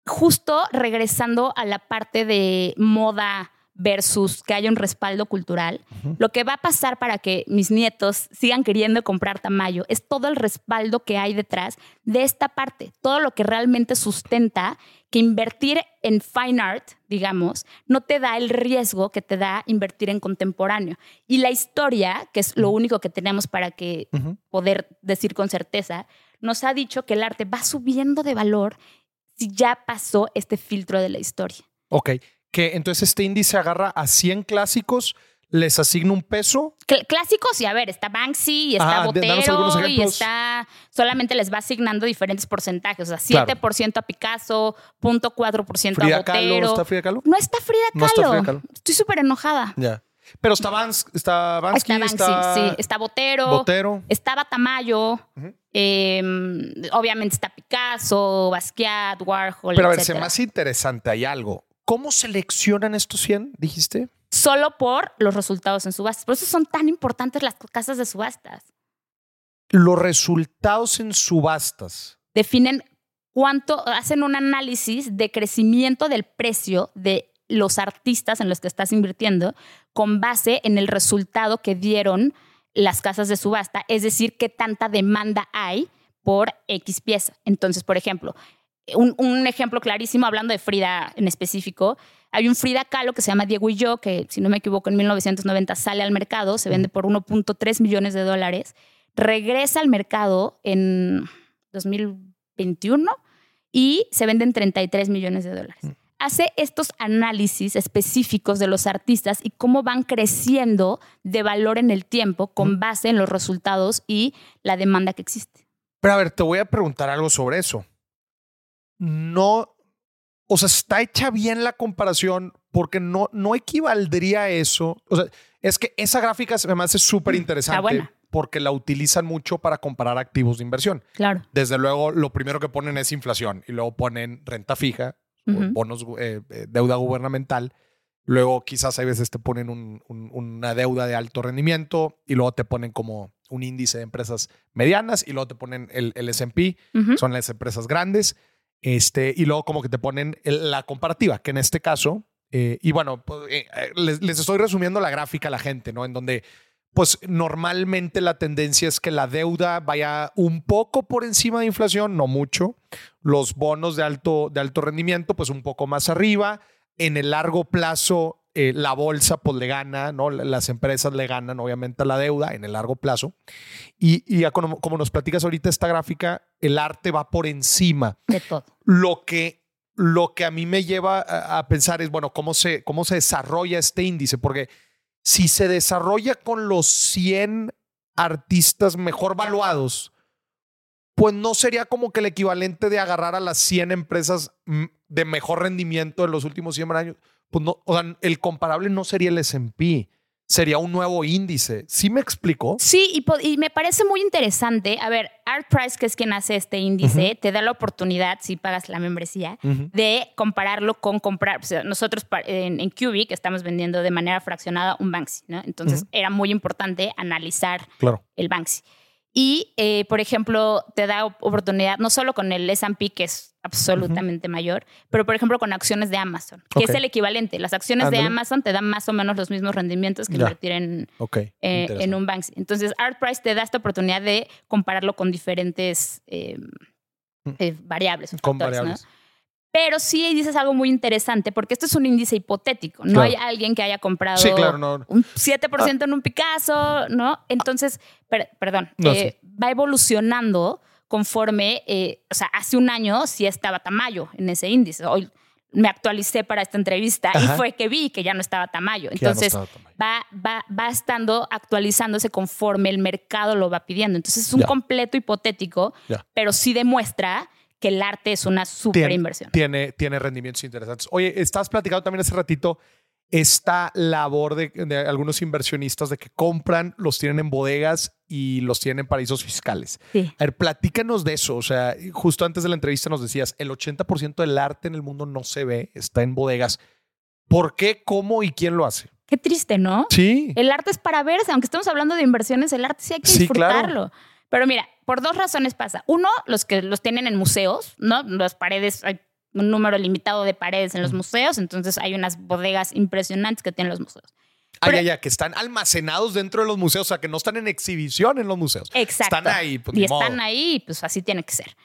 justo regresando a la parte de moda versus que haya un respaldo cultural, lo que va a pasar para que mis nietos sigan queriendo comprar Tamayo es todo el respaldo que hay detrás de esta parte, todo lo que realmente sustenta que invertir en fine art, digamos, no te da el riesgo que te da invertir en contemporáneo. Y la historia, que es lo único que tenemos para que poder decir con certeza, nos ha dicho que el arte va subiendo de valor si ya pasó este filtro de la historia. Ok, que entonces este índice agarra a 100 clásicos, les asigna un peso. clásicos, y a ver, está Banksy y está Botero y está. Solamente les va asignando diferentes porcentajes. O sea, 7% a Picasso, 0.4% a Botero. ¿Está Frida Kahlo? No está Frida Kahlo. No está Frida Kahlo. Estoy súper enojada. Ya. Pero está, Banksy, está Banksy, está, sí. Está Botero. Botero. Estaba Tamayo. Em, obviamente está Picasso, Basquiat, Warhol. Pero a ver, se más interesante, hay algo. ¿Cómo seleccionan estos 100, dijiste? Solo por los resultados en subastas. Por eso son tan importantes las casas de subastas. Los resultados en subastas. Definen cuánto, hacen un análisis de crecimiento del precio de los artistas en los que estás invirtiendo con base en el resultado que dieron las casas de subasta, es decir, qué tanta demanda hay por X pieza. Entonces, por ejemplo, un, ejemplo clarísimo, hablando de Frida en específico, hay un Frida Kahlo que se llama Diego y yo, que si no me equivoco en 1990 sale al mercado, se vende por 1.3 millones de dólares, regresa al mercado en 2021 y se vende en 33 millones de dólares. Mm. Hace estos análisis específicos de los artistas y cómo van creciendo de valor en el tiempo con base en los resultados y la demanda que existe. Pero a ver, te voy a preguntar algo sobre eso no, o sea, está hecha bien la comparación porque no, no equivaldría a eso. O sea, es que esa gráfica se me hace súper interesante porque la utilizan mucho para comparar activos de inversión. Claro. Desde luego, lo primero que ponen es inflación y luego ponen renta fija, bonos, eh, eh, deuda gubernamental. Luego quizás a veces te ponen una deuda de alto rendimiento y luego te ponen como un índice de empresas medianas y luego te ponen el, el S&P, son las empresas grandes. Este, y luego como que te ponen la comparativa, que en este caso, eh, y bueno, pues, eh, eh, les, estoy resumiendo la gráfica a la gente, ¿no? En donde, pues normalmente la tendencia es que la deuda vaya un poco por encima de inflación, no mucho. Los bonos de alto, de alto rendimiento, pues un poco más arriba. En el largo plazo, eh, la bolsa pues le gana, ¿no? Las empresas le ganan obviamente a la deuda en el largo plazo. Y, y como, nos platicas ahorita esta gráfica, el arte va por encima. De todo. Lo que, lo que a mí me lleva a, pensar es, bueno, ¿cómo se, cómo se desarrolla este índice? Porque si se desarrolla con los 100 artistas mejor valuados, pues no sería como que el equivalente de agarrar a las 100 empresas mm, de mejor rendimiento en los últimos 100 años pues no, o sea, el comparable no sería el S&P, sería un nuevo índice. ¿Sí me explico? Sí, y, me parece muy interesante. A ver, ArtPrice, que es quien hace este índice, te da la oportunidad, si pagas la membresía, de compararlo con comprar. O sea, nosotros en, en Cubic estamos vendiendo de manera fraccionada un Banksy, ¿no? Entonces era muy importante analizar el Banksy. Y, eh, por ejemplo, te da oportunidad no solo con el S&P, que es absolutamente mayor, pero, por ejemplo, con acciones de Amazon, que es el equivalente. Las acciones de Amazon te dan más o menos los mismos rendimientos que invertir en, eh, en un Banksy. Entonces, ArtPrice te da esta oportunidad de compararlo con diferentes eh, mm. variables. Con variables. Pero sí dices algo muy interesante, porque esto es un índice hipotético. No hay alguien que haya comprado un 7% en un Picasso, ¿no? Entonces, perdón, eh, va evolucionando conforme, eh, o sea, hace un año sí estaba Tamayo en ese índice. Hoy me actualicé para esta entrevista y fue que vi que ya no estaba Tamayo. Entonces, Va, va, va estando actualizándose conforme el mercado lo va pidiendo. Entonces, es un completo hipotético, pero sí demuestra que el arte es una super inversión. Tiene, tiene rendimientos interesantes. Oye, estás platicando también hace ratito esta labor de, algunos inversionistas de que compran, los tienen en bodegas y los tienen en paraísos fiscales. A ver, platícanos de eso. O sea, justo antes de la entrevista nos decías, el 80% del arte en el mundo no se ve, está en bodegas. ¿Por qué, cómo y quién lo hace? Qué triste, ¿no? Sí. El arte es para verse, aunque estemos hablando de inversiones, el arte sí hay que disfrutarlo. Pero mira, por dos razones pasa. Uno, los que los tienen en museos, ¿no? Las paredes, hay un número limitado de paredes en los museos, entonces hay unas bodegas impresionantes que tienen los museos. Ah, ya, ya, que están almacenados dentro de los museos, o sea, que no están en exhibición en los museos. Exacto. Están ahí. Pues, y están ahí, pues así tiene que ser.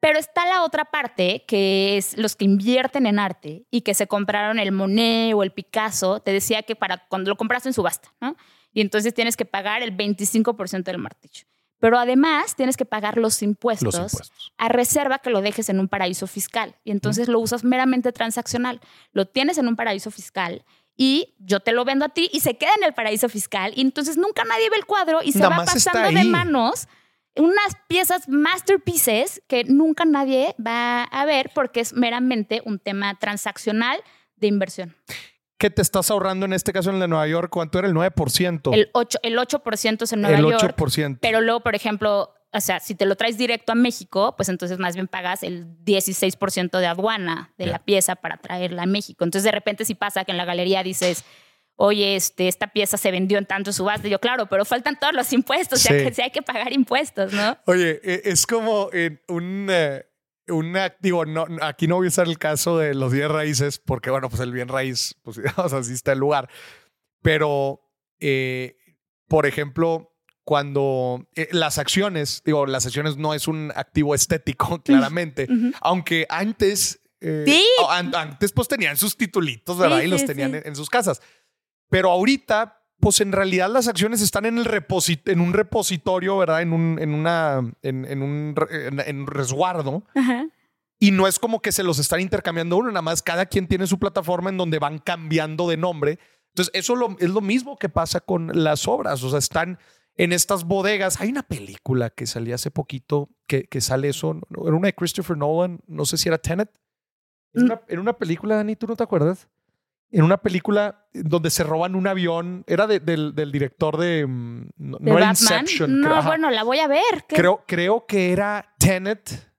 Pero está la otra parte, que es los que invierten en arte y que se compraron el Monet o el Picasso. Te decía que para cuando lo compraste en subasta, ¿no? Y entonces tienes que pagar el 25% del martillo. Pero además tienes que pagar los impuestos, a reserva que lo dejes en un paraíso fiscal. Y entonces lo usas meramente transaccional. Lo tienes en un paraíso fiscal y yo te lo vendo a ti y se queda en el paraíso fiscal. Y entonces nunca nadie ve el cuadro y se va pasando de manos unas piezas masterpieces que nunca nadie va a ver porque es meramente un tema transaccional de inversión. ¿Qué te estás ahorrando en este caso en de Nueva York? ¿Cuánto era el 9%? El 8%, el 8 es en Nueva York. El 8%. Pero luego, por ejemplo, o sea, si te lo traes directo a México, pues entonces más bien pagas el 16% de aduana de la pieza para traerla a México. Entonces, de repente, si pasa que en la galería dices, oye, este, esta pieza se vendió en tanto subasta. Yo, claro, pero faltan todos los impuestos, o sea, que sí hay que pagar impuestos, ¿no? Oye, e, es como en un. Eh, una, digo, no, aquí no voy a usar el caso de los bien raíces, porque bueno, pues el bien raíz, pues o sea, sí está el lugar. Pero, eh, por ejemplo, cuando eh, las acciones, digo, las acciones no es un activo estético, claramente, aunque antes, eh, antes pues tenían sus titulitos, ¿verdad? y los tenían en, sus casas. Pero ahorita, pues en realidad las acciones están en, el en un repositorio, ¿verdad? En un, en una, en, un, en, resguardo. Y no es como que se los están intercambiando uno, nada más cada quien tiene su plataforma en donde van cambiando de nombre. Entonces, eso es lo mismo que pasa con las obras. O sea, están en estas bodegas. Hay una película que salía hace poquito que, que sale eso. Era una de Christopher Nolan. No sé si era Tenet. En mm. una, película, Dani, ¿tú no te acuerdas? En una película donde se roban un avión. Era del, director de. Mm, no, era Inception. No, bueno, la voy a ver. Creo, creo que era Tenet.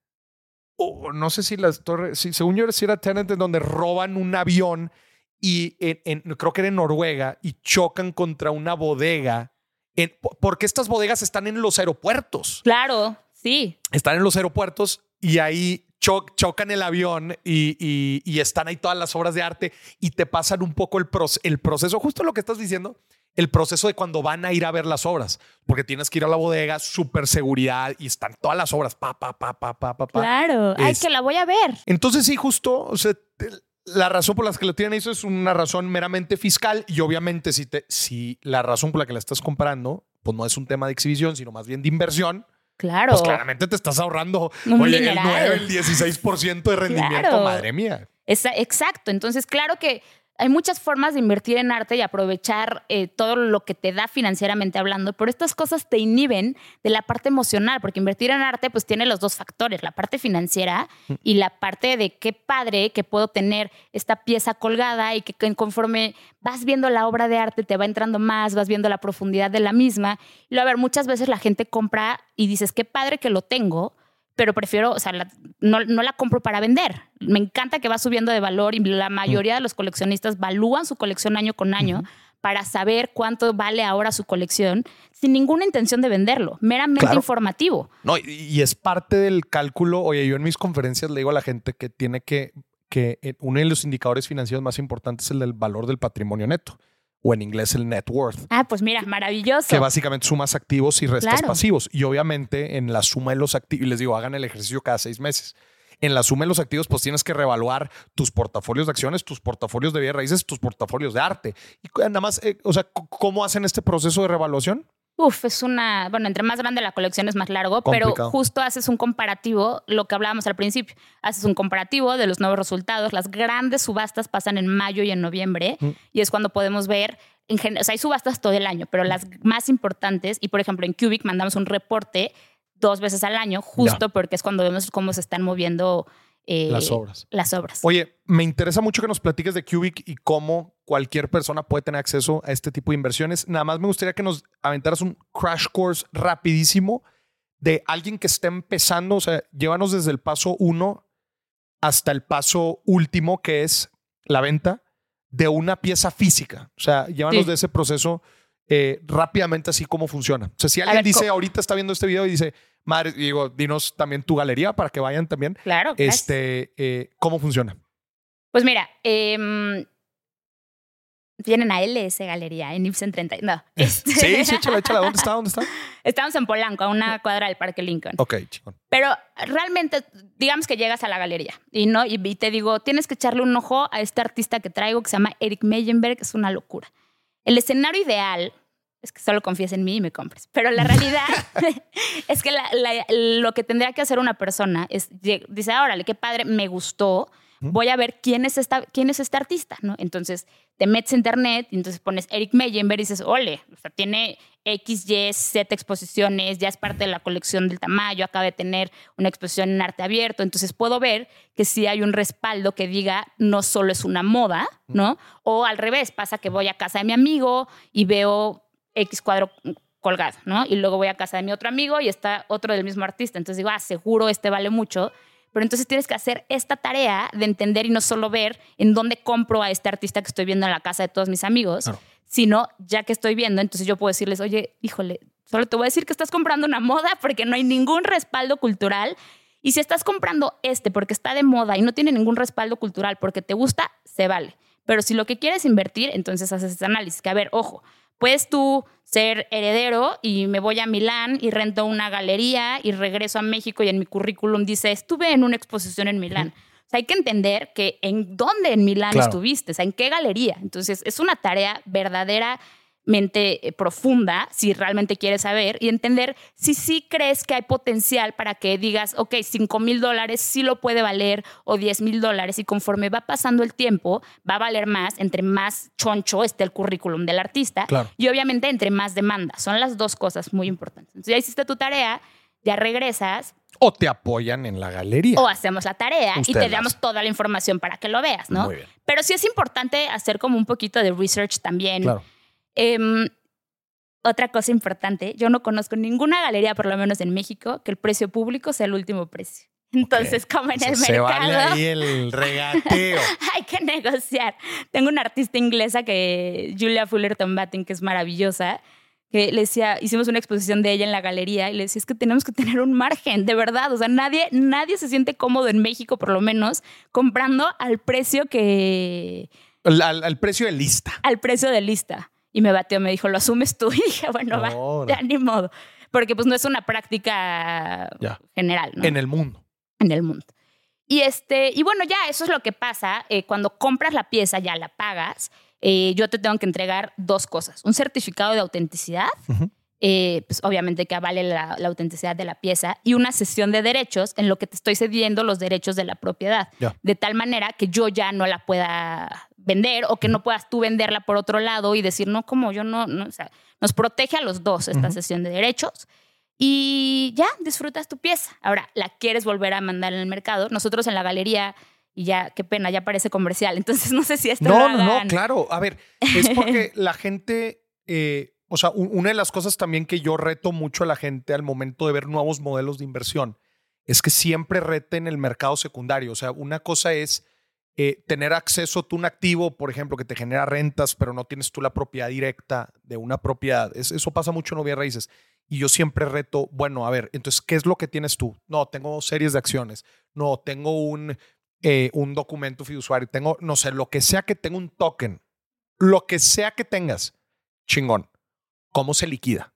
O no sé si las torres. Si, según yo, si era Tenet, en donde roban un avión y en, creo que era en Noruega y chocan contra una bodega porque estas bodegas están en los aeropuertos. Claro, sí. Están en los aeropuertos y ahí chocan el avión y, están ahí todas las obras de arte y te pasan un poco el, el proceso, justo lo que estás diciendo, el proceso de cuando van a ir a ver las obras, porque tienes que ir a la bodega, súper seguridad y están todas las obras, pa, pa, pa, pa, pa, pa. Claro, ay, que la voy a ver. Entonces sí, justo, o sea, la razón por la que lo tienen eso es una razón meramente fiscal y obviamente si, te, si la razón por la que la estás comprando, pues no es un tema de exhibición, sino más bien de inversión. Claro. Pues claramente te estás ahorrando oye, el 9, el 16% de rendimiento, madre mía. exacto. Entonces, claro que hay muchas formas de invertir en arte y aprovechar eh, todo lo que te da financieramente hablando, pero estas cosas te inhiben de la parte emocional, porque invertir en arte pues tiene los dos factores, la parte financiera y la parte de qué padre que puedo tener esta pieza colgada y que conforme vas viendo la obra de arte te va entrando más, vas viendo la profundidad de la misma. Y a ver, muchas veces la gente compra y dices, qué padre que lo tengo, pero prefiero, o sea, no, la compro para vender. Me encanta que va subiendo de valor y la mayoría de los coleccionistas valúan su colección año con año para saber cuánto vale ahora su colección sin ninguna intención de venderlo, meramente informativo. No, y, es parte del cálculo. Oye, yo en mis conferencias le digo a la gente que tiene que, que eh, uno de los indicadores financieros más importantes es el del valor del patrimonio neto o en inglés el net worth. Ah, pues mira, maravilloso. Que básicamente sumas activos y restas pasivos. Y obviamente en la suma de los activos, y les digo, hagan el ejercicio cada seis meses. En la suma de los activos, pues tienes que reevaluar tus portafolios de acciones, tus portafolios de bienes raíces, tus portafolios de arte. Y nada más, eh, o sea, ¿cómo hacen este proceso de reevaluación? Uf, es una, bueno, entre más grande la colección es más largo, pero justo haces un comparativo, lo que hablábamos al principio, haces un comparativo de los nuevos resultados, las grandes subastas pasan en mayo y en noviembre mm. y es cuando podemos ver, en o sea, hay subastas todo el año, pero las más importantes, y por ejemplo en Cubic mandamos un reporte dos veces al año, justo porque es cuando vemos cómo se están moviendo eh, las obras. Las obras. Oye, me interesa mucho que nos platiques de Cubic y cómo cualquier persona puede tener acceso a este tipo de inversiones. Nada más me gustaría que nos aventaras un crash course rapidísimo de alguien que esté empezando. O sea, llévanos desde el paso uno hasta el paso último, que es la venta de una pieza física. O sea, llévanos de ese proceso eh, rápidamente así como funciona. O sea, si alguien dice, ahorita está viendo este video y dice, madre, digo, dinos también tu galería para que vayan también. Claro. Este, eh, ¿Cómo funciona? Pues mira, eh, vienen a LS Galería en Ibsen 30. No. Este sí, sí, échala, échala. ¿Dónde está? ¿Dónde está? Estamos en Polanco, a una cuadra del Parque Lincoln. Ok, chico. Pero realmente, digamos que llegas a la galería y, ¿no? y, te digo, tienes que echarle un ojo a este artista que traigo que se llama Eric Meyenberg, es una locura. El escenario ideal es que solo confíes en mí y me compres. Pero la realidad es que lo que tendría que hacer una persona es, dice, órale, qué padre, me gustó, voy a ver quién es, esta, quién es este artista, ¿no? Entonces te metes a internet y entonces pones Eric Meyenberg y dices, ole, o sea, tiene X, Y, Z exposiciones, ya es parte de la colección del Tamayo, acaba de tener una exposición en arte abierto, entonces puedo ver que sí hay un respaldo que diga no solo es una moda, ¿no? O al revés, pasa que voy a casa de mi amigo y veo X cuadro colgado, ¿no? Y luego voy a casa de mi otro amigo y está otro del mismo artista. Entonces digo, ah, seguro este vale mucho. Pero entonces tienes que hacer esta tarea de entender y no solo ver en dónde compro a este artista que estoy viendo en la casa de todos mis amigos, sino ya que estoy viendo, entonces yo puedo decirles, oye, híjole, solo te voy a decir que estás comprando una moda porque no hay ningún respaldo cultural Y si estás comprando este porque está de moda y no tiene ningún respaldo cultural porque te gusta, se vale. Pero si lo que quieres invertir, entonces haces ese análisis. Que a ver, ojo, puedes tú ser heredero y me voy a Milán y rento una galería y regreso a México y en mi currículum dice, estuve en una exposición en Milán. O sea, hay que entender que en dónde en Milán Claro. estuviste, o sea, en qué galería. Entonces, es una tarea verdadera mente eh, profunda si realmente quieres saber y entender si sí crees que hay potencial para que digas, ok, 5 mil dólares sí lo puede valer o 10 mil dólares y conforme va pasando el tiempo va a valer más entre más choncho esté el currículum del artista Claro. y obviamente entre más demanda. Son las dos cosas muy importantes. Entonces ya hiciste tu tarea, ya regresas O te apoyan en la galería. o hacemos la tarea y te damos toda la información para que lo veas, ¿no? Muy bien. Pero sí es importante hacer como un poquito de research también. Claro. Em, otra cosa importante, yo no conozco ninguna galería, por lo menos en México, que el precio público sea el último precio. Entonces, como en el Se mercado, vale ahí el regateo. hay que negociar. Tengo una artista inglesa que, Julia Fullerton Batten, que es maravillosa, que le decía, hicimos una exposición de ella en la galería y le decía, es que tenemos que tener un margen, de verdad. O sea, nadie, nadie se siente cómodo en México, por lo menos, comprando al precio que, al- al precio de lista. al precio de lista. Y me bateó, me dijo, ¿lo asumes tú? Y dije, bueno, va, Órale. ya ni modo. Porque pues no es una práctica Ya. general, ¿no? En el mundo. en el mundo. Y, este, y bueno, ya eso es lo que pasa. eh, cuando compras la pieza, ya la pagas, eh, yo te tengo que entregar dos cosas. Un certificado de autenticidad, eh, pues obviamente que avale la, la autenticidad de la pieza, y una sesión de derechos en lo que te estoy cediendo los derechos de la propiedad. Ya. De tal manera que yo ya no la pueda vender o que no puedas tú venderla por otro lado y decir, no, como yo no, no o sea, nos protege a los dos esta Ujú. sesión de derechos y ya disfrutas tu pieza. Ahora, la quieres volver a mandar en el mercado. Nosotros en la galería, y ya, qué pena, ya parece comercial. Entonces, no sé si esto No, lo no, no, claro. A ver, es porque la gente, eh, o sea, una de las cosas también que yo reto mucho a la gente al momento de ver nuevos modelos de inversión es que siempre reten el mercado secundario. O sea, una cosa es eh, tener acceso tú un activo, por ejemplo, que te genera rentas, pero no tienes tú la propiedad directa de una propiedad. Es- eso pasa mucho en bienes raíces. Y yo siempre reto, bueno, a ver, entonces, ¿qué es lo que tienes tú? No, tengo series de acciones. No, tengo un, eh, un documento fiduciario. Tengo, no sé, lo que sea que tenga un token. Lo que sea que tengas. Chingón. ¿Cómo se liquida?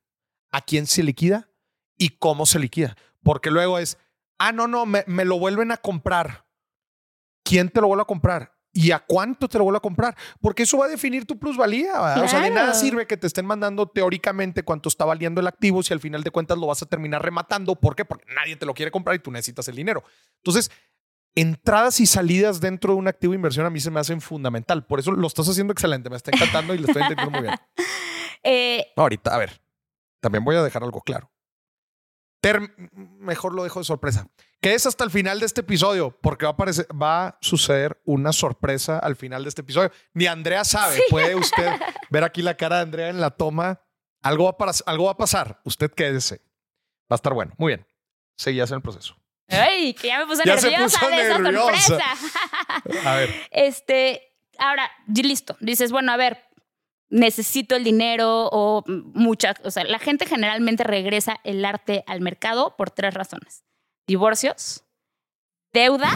¿A quién se liquida? ¿Y cómo se liquida? Porque luego es, ah, no, no, me, me lo vuelven a comprar. ¿Quién te lo vuelve a comprar? ¿Y a cuánto te lo vuelve a comprar? Porque eso va a definir tu plusvalía. O sea, de nada sirve que te estén mandando teóricamente cuánto está valiendo el activo si al final de cuentas lo vas a terminar rematando. ¿Por qué? Porque nadie te lo quiere comprar y tú necesitas el dinero. Entonces, entradas y salidas dentro de un activo de inversión a mí se me hacen fundamental. Por eso lo estás haciendo excelente. Me está encantando y lo estoy entendiendo muy bien. Eh, ahorita, a ver, también voy a dejar algo claro. Term- mejor lo dejo de sorpresa. Que es hasta el final de este episodio, porque va a, aparecer, va a suceder una sorpresa al final de este episodio. Ni Andrea sabe. Puede usted ver aquí la cara de Andrea en la toma. Algo va a, pas- algo va a pasar. Usted quédese. Va a estar bueno. Muy bien. Seguías en el proceso. ay, que ya me puse Ya se nerviosa puso de esa nerviosa. sorpresa. A ver. Este, ahora, listo. Dices, bueno, a ver, necesito el dinero o muchas, o sea, la gente generalmente regresa el arte al mercado por tres razones. Divorcios, deuda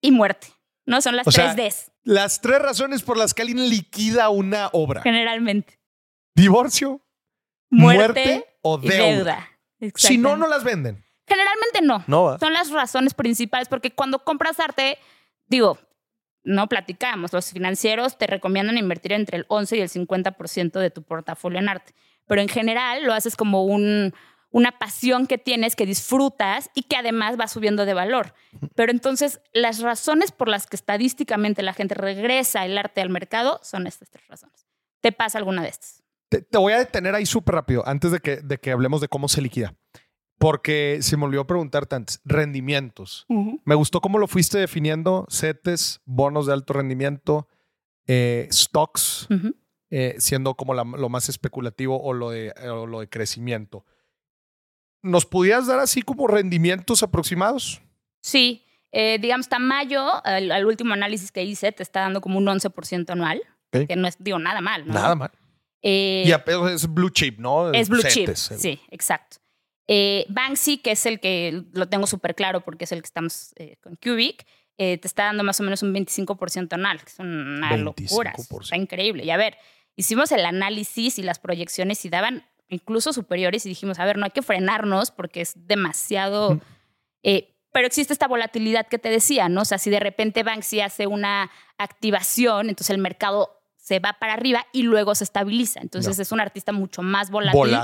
y muerte. ¿No? Son las O tres sea, Ds, Las tres razones por las que alguien liquida una obra. generalmente. Divorcio, Muerte, muerte, o deuda. deuda. Si no, no las venden. Generalmente no. No. Son las razones principales porque cuando compras arte, digo, no platicamos, los financieros te recomiendan invertir entre el 11 y el 50% de tu portafolio en arte, pero en general lo haces como un, una pasión que tienes, que disfrutas y que además va subiendo de valor. Pero entonces las razones por las que estadísticamente la gente regresa el arte al mercado son estas tres razones. ¿Te pasa alguna de estas? Te, te voy a detener ahí súper rápido antes de que, de que hablemos de cómo se liquida. Porque se me olvidó preguntarte antes, rendimientos. Me gustó cómo lo fuiste definiendo, CETES, bonos de alto rendimiento, eh, stocks, eh, siendo como la- lo más especulativo o lo, de, o lo de crecimiento. ¿Nos pudieras dar así como rendimientos aproximados? Sí, eh, digamos, Tamayo, al, al último análisis que hice, te está dando como un 11% anual, que no es, digo, nada mal, ¿no? Nada mal. Eh, Y apenas es blue chip, ¿no? es blue chip, sí, exacto. Eh, Banksy, que es el que lo tengo súper claro porque es el que estamos eh, con Cubic, eh, te está dando más o menos un 25% anual, que es una locura. Está increíble. Y a ver, hicimos el análisis y las proyecciones y daban incluso superiores y dijimos, a ver, no hay que frenarnos porque es demasiado... pero existe esta volatilidad que te decía, ¿no? O sea, si de repente Banksy hace una activación, entonces el mercado se va para arriba y luego se estabiliza. Entonces es un artista mucho más volátil,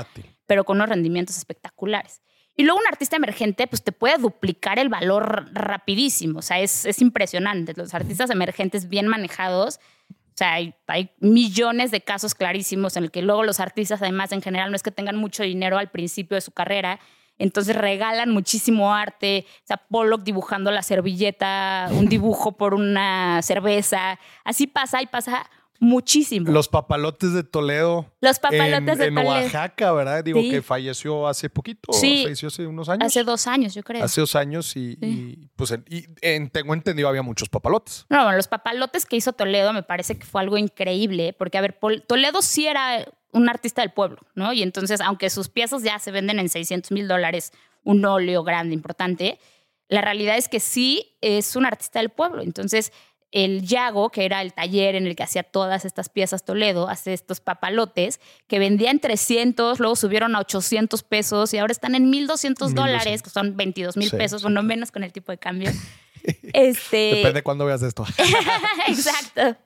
pero con unos rendimientos espectaculares. Y luego un artista emergente, pues te puede duplicar el valor rapidísimo. O sea, es, es impresionante. Los artistas emergentes bien manejados, o sea, hay, hay, millones de casos clarísimos en el que luego los artistas, además, en general, no es que tengan mucho dinero al principio de su carrera, entonces regalan muchísimo arte. O sea, Pollock dibujando la servilleta, un dibujo por una cerveza. Así pasa y pasa muchísimo. Los papalotes de Toledo. Los papalotes de Toledo. En Oaxaca, ¿verdad? Digo que falleció hace poquito. Sí. Falleció hace unos años. Hace dos años, yo creo. Hace dos años y, pues y, tengo entendido había muchos papalotes. No, bueno, los papalotes que hizo Toledo me parece que fue algo increíble, porque a ver, Toledo sí era un artista del pueblo, ¿no? Y entonces, aunque sus piezas ya se venden en 600 mil dólares, un óleo grande, importante, la realidad es que sí es un artista del pueblo. Entonces, el Yago, que era el taller en el que hacía todas estas piezas Toledo, hace estos papalotes que vendía en 300, luego subieron a 800 pesos y ahora están en 1200 dólares, que son 22 mil pesos, o no menos con el tipo de cambio. este... Depende de cuándo veas esto. Exacto.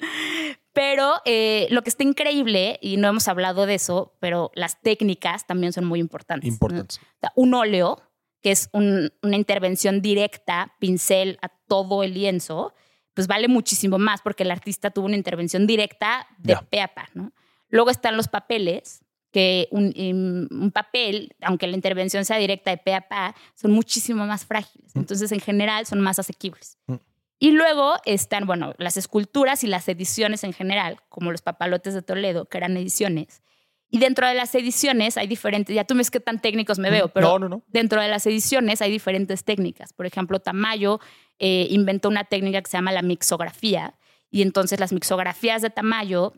Pero eh, lo que está increíble, y no hemos hablado de eso, pero las técnicas también son muy importantes. Importantes. un óleo, que es una intervención directa, pincel a todo el lienzo, pues vale muchísimo más porque el artista tuvo una intervención directa de peapa, ¿no? Luego están los papeles, que un, papel, aunque la intervención sea directa de peapa, son muchísimo más frágiles. Mm. Entonces, en general, son más asequibles. Mm. Y luego están, bueno, las esculturas y las ediciones en general, como los papalotes de Toledo, que eran ediciones. Y dentro de las ediciones hay diferentes, ya tú me es que tan técnicos me mm. veo, pero dentro de las ediciones hay diferentes técnicas. Por ejemplo, Tamayo eh, inventó una técnica que se llama la mixografía. Y entonces las mixografías de Tamayo,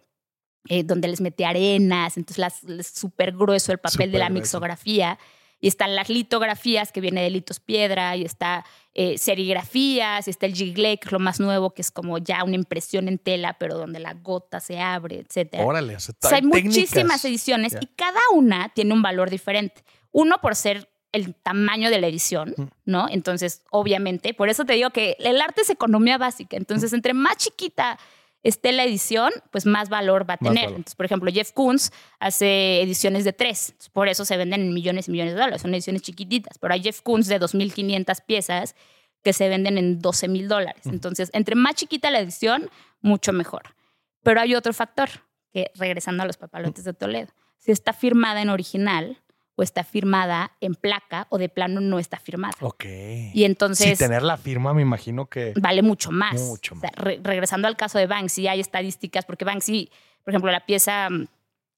eh, donde les mete arenas, entonces las, súper grueso el papel de la mixografía. Y están las litografías, que viene de litos piedra, y está eh, serigrafías, y está el giglé, que es lo más nuevo, que es como ya una impresión en tela, pero donde la gota se abre, etc. Órale, o sea, hay muchísimas ediciones y cada una tiene un valor diferente. Uno por ser el tamaño de la edición. ¿no? Entonces, obviamente, por eso te digo que el arte es economía básica. Entonces, entre más chiquita esté la edición, pues más valor va a tener. Entonces, por ejemplo, Jeff Koons hace ediciones de tres, por eso se venden en millones y millones de dólares. Son ediciones chiquititas, pero hay Jeff Koons de 2.500 piezas que se venden en 12 mil dólares. Entonces, entre más chiquita la edición, mucho mejor. Pero hay otro factor, que regresando a los papalotes de Toledo, si está firmada en original, o está firmada en placa o de plano no está firmada. Ok. Y entonces... Si tener la firma me imagino que... Vale mucho más. Mucho más. regresando al caso de Banksy, hay estadísticas, porque Banksy, por ejemplo, la pieza mm,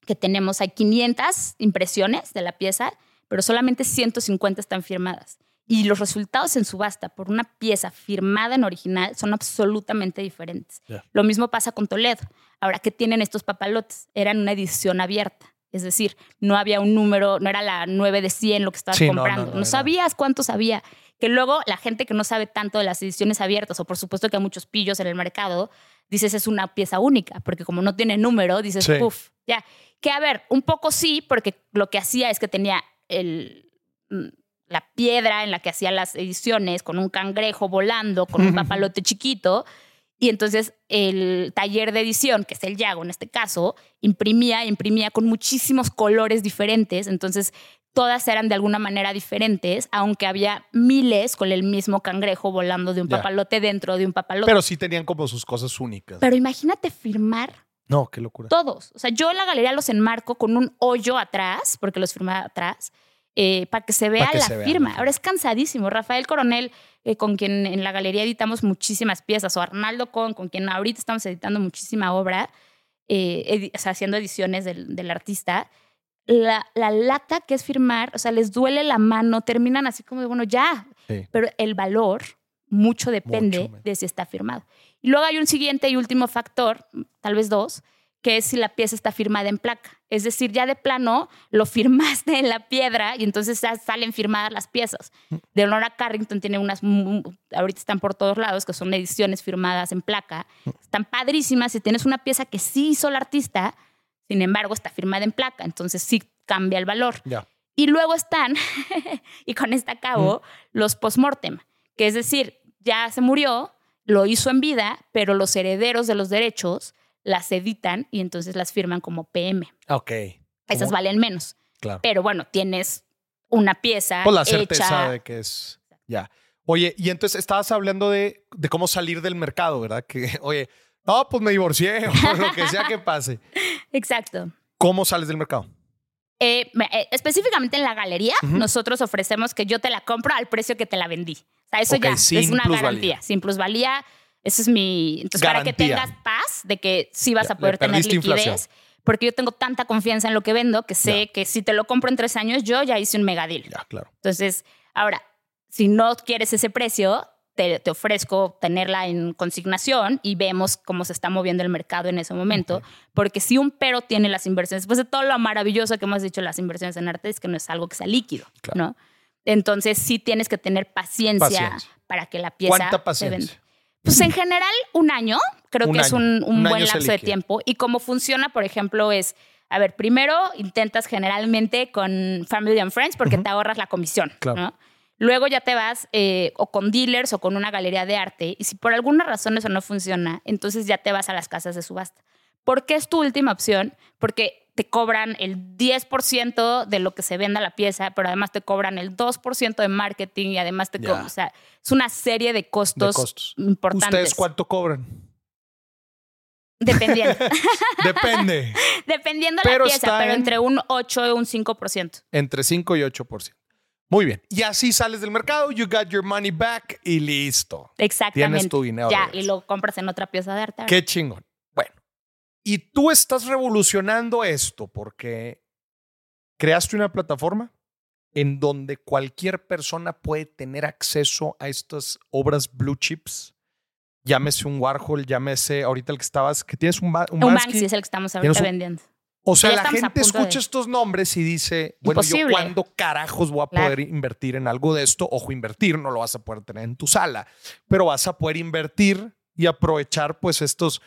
que tenemos, hay 500 impresiones de la pieza, pero solamente 150 están firmadas. Y los resultados en subasta por una pieza firmada en original son absolutamente diferentes. Lo mismo pasa con Toledo. Ahora, ¿qué tienen estos papalotes? Eran una edición abierta. Es decir, no había un número, no era la 9 de 100 lo que estabas comprando. No, sabías cuántos había. Que luego la gente que no sabe tanto de las ediciones abiertas, o por supuesto que hay muchos pillos en el mercado, dices es una pieza única, porque como no tiene número, dices, puff, ya. Que a ver, un poco sí, porque lo que hacía es que tenía el, mm, la piedra en la que hacía las ediciones, con un cangrejo volando, con un papalote chiquito y entonces el taller de edición, que es el Yago en este caso, imprimía, imprimía con muchísimos colores diferentes. Entonces todas eran de alguna manera diferentes, aunque había miles con el mismo cangrejo volando de un papalote dentro de un papalote. Pero sí tenían como sus cosas únicas. Pero imagínate firmar. No, qué locura. Todos. O sea, yo en la galería los enmarco con un hoyo atrás, porque los firmaba atrás, eh, para que se vea la firma. Ahora es cansadísimo. Rafael Coronel eh, con quien en la galería editamos muchísimas piezas, o Arnaldo Con, con quien ahorita estamos editando muchísima obra, eh, haciendo ediciones del, artista, la, lata que es firmar, o sea, les duele la mano, terminan así como de, bueno, ya, pero el valor mucho depende de si está firmado. Y luego hay un siguiente y último factor, tal vez dos, que es si la pieza está firmada en placa. Es decir, ya de plano lo firmaste en la piedra y entonces ya salen firmadas las piezas. De Honora Carrington tiene unas, ahorita están por todos lados, que son ediciones firmadas en placa. Están padrísimas. Si tienes una pieza que sí hizo el artista, sin embargo, está firmada en placa, entonces sí cambia el valor. Y luego están, y con esta acabo, los postmortem, que es decir, ya se murió, lo hizo en vida, pero los herederos de los derechos las editan y entonces las firman como PM. Ok. Esas valen menos. Claro. Pero bueno, tienes una pieza. Con la certeza de que es. Ya. Oye, y entonces estabas hablando de, de, cómo salir del mercado, ¿verdad? Que, oye, no, pues me divorcié o lo que sea que pase. Exacto. ¿Cómo sales del mercado? Eh, eh, específicamente en la galería, nosotros ofrecemos que yo te la compro al precio que te la vendí. O sea, eso ya es una garantía. Sin plusvalía, eso es mi. Entonces, para que tengas paz de que sí vas a poder tener liquidez. Porque yo tengo tanta confianza en lo que vendo que sé que si te lo compro en tres años, yo ya hice un megadil. Ya, claro. Entonces, ahora, si no quieres ese precio, te, ofrezco tenerla en consignación y vemos cómo se está moviendo el mercado en ese momento. Porque si un pero tiene las inversiones, después de todo lo maravilloso que hemos dicho las inversiones en arte, es que no es algo que sea líquido, ¿no? Entonces sí tienes que tener paciencia, para que la pieza ¿Cuánta paciencia? Pues en general, un año, creo que es un, buen lapso de tiempo. Y cómo funciona, por ejemplo, es, a ver, primero intentas generalmente con Family and Friends porque te ahorras la comisión, ¿no? Luego ya te vas eh, o con dealers o con una galería de arte y si por alguna razón eso no funciona, entonces ya te vas a las casas de subasta. ¿Por qué es tu última opción? Porque te cobran el 10% de lo que se venda la pieza, pero además te cobran el 2% de marketing y además te cobran, o sea, es una serie de costos, importantes. ¿Ustedes cuánto cobran? Dependiendo. Depende. Dependiendo de la pieza, pero entre un 8 y un 5%. Entre 5 y 8%. Muy bien. Y así sales del mercado, you got your money back y listo. Exactamente. Tienes tu dinero. Ya, y lo compras en otra pieza de arte. Qué chingón. Y tú estás revolucionando esto porque creaste una plataforma en donde cualquier persona puede tener acceso a estas obras blue chips. Llámese un Warhol, llámese ahorita el que estabas, que tienes un, un, un es el que estamos ahorita vendiendo. O sea, la gente escucha estos nombres y dice, bueno, yo cuándo carajos voy a poder invertir en algo de esto? Ojo, invertir no lo vas a poder tener en tu sala, pero vas a poder invertir y aprovechar pues estos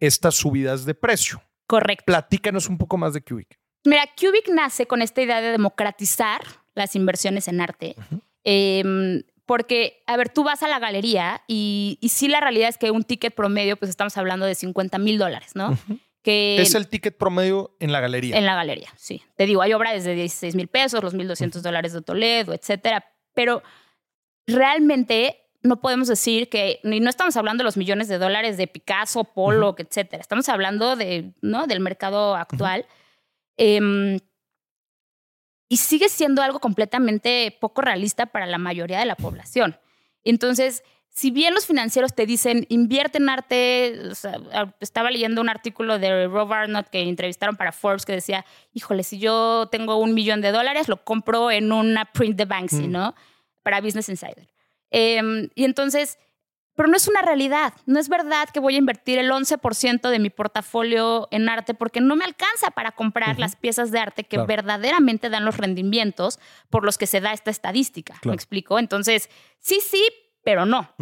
estas subidas de precio. Correcto. Platícanos un poco más de Cubic. Mira, Cubic nace con esta idea de democratizar las inversiones en arte. Em, porque, a ver, tú vas a la galería y, y, sí la realidad es que un ticket promedio, pues estamos hablando de 50 mil dólares, ¿no? que es el ticket promedio en la galería. En la galería, sí. Te digo, hay obra desde 16 mil pesos, los 1.200 dólares de Toledo, etcétera. Pero realmente no podemos decir que, y no estamos hablando de los millones de dólares de Picasso, Polo, etcétera. Estamos hablando de, ¿no? del mercado actual. Em, y sigue siendo algo completamente poco realista para la mayoría de la población. Entonces, si bien los financieros te dicen invierte en arte, estaba leyendo un artículo de Rob Arnott que entrevistaron para Forbes que decía, híjole, si yo tengo un millón de dólares, lo compro en una print de Banksy, ¿no? Para Business Insider. Em, y entonces, pero no es una realidad. No es verdad que voy a invertir el 11% de mi portafolio en arte porque no me alcanza para comprar las piezas de arte que verdaderamente dan los rendimientos por los que se da esta estadística. ¿Me explico? Entonces, sí, sí, pero no.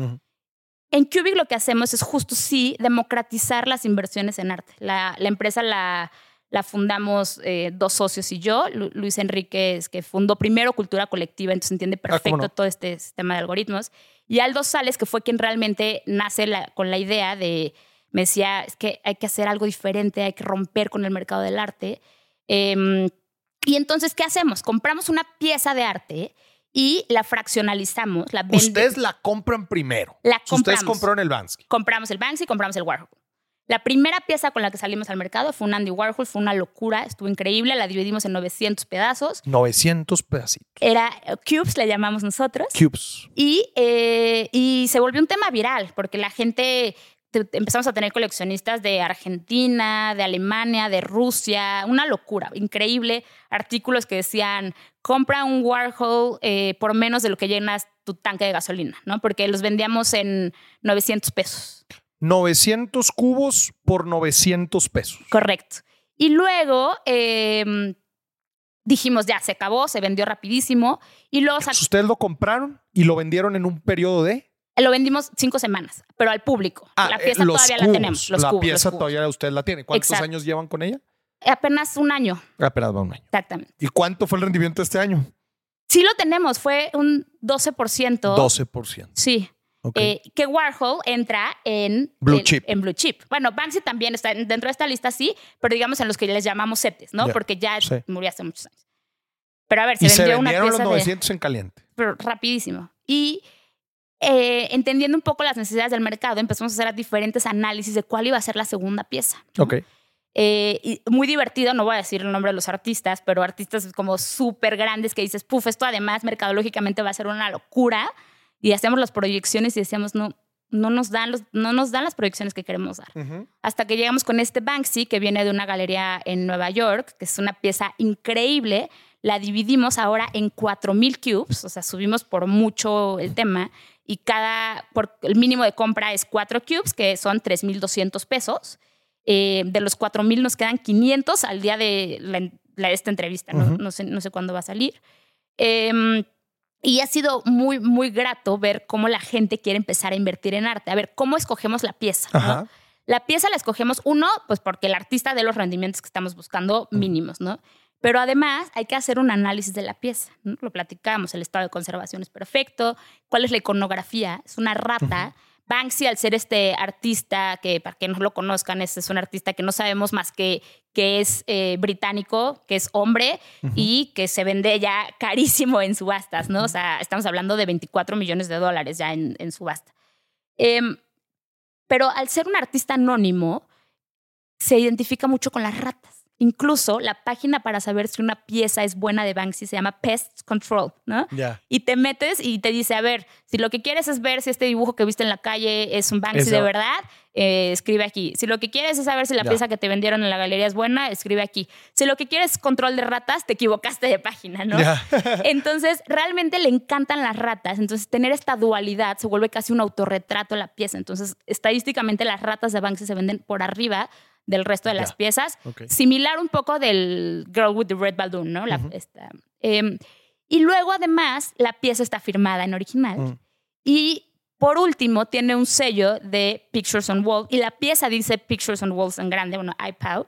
En Cubic lo que hacemos es justo sí democratizar las inversiones en arte. La, la empresa la la fundamos eh, dos socios y yo. Luis Enrique es que fundó primero Cultura Colectiva, entonces entiende ah, perfecto todo este sistema de algoritmos. Y Aldo Sales, que fue quien realmente nace con la idea de, me decía, es que hay que hacer algo diferente, hay que romper con el mercado del arte. Em, y entonces, ¿qué hacemos? Compramos una pieza de arte y la fraccionalizamos. La Ustedes la compran primero. La compramos. Ustedes compraron el Banksy. Compramos el Banksy, compramos el Warhol. La primera pieza con la que salimos al mercado fue un Andy Warhol, fue una locura, estuvo increíble, la dividimos en 900 pedazos. 900 pedacitos. Era eh, Cubes, le llamamos nosotros. Cubes. Y, eh, y se volvió un tema viral, porque la gente empezamos a tener coleccionistas de Argentina, de Alemania, de Rusia, una locura, increíble. Artículos que decían, compra un Warhol eh, por menos de lo que llenas tu tanque de gasolina, ¿no? Porque los vendíamos en 900 pesos. 900 cubos por 900 pesos. Correcto. Y luego eh, dijimos, ya, se acabó, se vendió rapidísimo. Y luego Pues ustedes lo compraron y lo vendieron en un periodo de lo vendimos cinco semanas, pero al público. la eh, pieza los todavía la cubos. tenemos. Los la cubos, los pieza todavía ustedes la tienen. ¿Cuántos Exacto. años llevan con ella? Apenas un año, Apenas va un año. exactamente. ¿Y cuánto fue el rendimiento este año? Sí lo tenemos, fue un 12%. 12%. Sí. Ok. Eh, que Warhol entra en Blue en, chip. en Blue Chip. Bueno, Banksy también está en- dentro de esta lista, sí, pero digamos en los que les llamamos setes, ¿no? Ya, Porque ya sí. murió hace muchos años. Pero a ver, se y se vendió una vendieron los pieza de- 900 en caliente. pero rapidísimo. Y eh, entendiendo un poco las necesidades del mercado, empezamos a hacer diferentes análisis de cuál iba a ser la segunda pieza. ¿no? Ok. Eh, y muy divertido, no voy a decir el nombre de los artistas, pero artistas como súper grandes que dices, puf, esto además mercadológicamente va a ser una locura. Y hacemos las proyecciones y decíamos, no, no nos dan, los, no nos dan las proyecciones que queremos dar. Ujú. Hasta que llegamos con este Banksy, que viene de una galería en Nueva York, que es una pieza increíble. La dividimos ahora en 4000 cubes, o sea, subimos por mucho el tema. Y cada, por, el mínimo de compra es 4 cubes, que son 3200 pesos. Eh, de los 4000 nos quedan 500 al día de la, la- esta entrevista, ¿no? Ujú. no, sé, no sé cuándo va a salir. Em, y ha sido muy, muy grato ver cómo la gente quiere empezar a invertir en arte. A ver, ¿cómo escogemos la pieza? no? La pieza la escogemos, uno, pues porque el artista dé los rendimientos que estamos buscando mínimos, ¿no? Pero además hay que hacer un análisis de la pieza. ¿no? Lo platicamos, el estado de conservación es perfecto, cuál es la iconografía, es una rata. Banksy, al ser este artista, que para que no lo conozcan, es, es un artista que no sabemos más que, que es eh, británico, que es hombre y que se vende ya carísimo en subastas, ¿no? O sea, estamos hablando de 24 millones de dólares ya en, en subasta. Em, pero al ser un artista anónimo, se identifica mucho con las ratas. Incluso la página para saber si una pieza es buena de Banksy se llama Pest Control, ¿no? Y te metes y te dice, a ver, si lo que quieres es ver si este dibujo que viste en la calle es un Banksy de verdad, eh, escribe aquí. Si lo que quieres es saber si la pieza que te vendieron en la galería es buena, escribe aquí. Si lo que quieres es control de ratas, te equivocaste de página, ¿no? Entonces, realmente le encantan las ratas. Entonces, tener esta dualidad se vuelve casi un autorretrato de la pieza. Entonces, estadísticamente, las ratas de Banksy se venden por arriba del resto de las piezas. Similar un poco del Girl with the Red Balloon, ¿no? La- esta, em, y luego, además, la pieza está firmada en original. Mm. Y por último, tiene un sello de Pictures on Wall. Y la pieza dice Pictures on Walls en grande, bueno, iPow.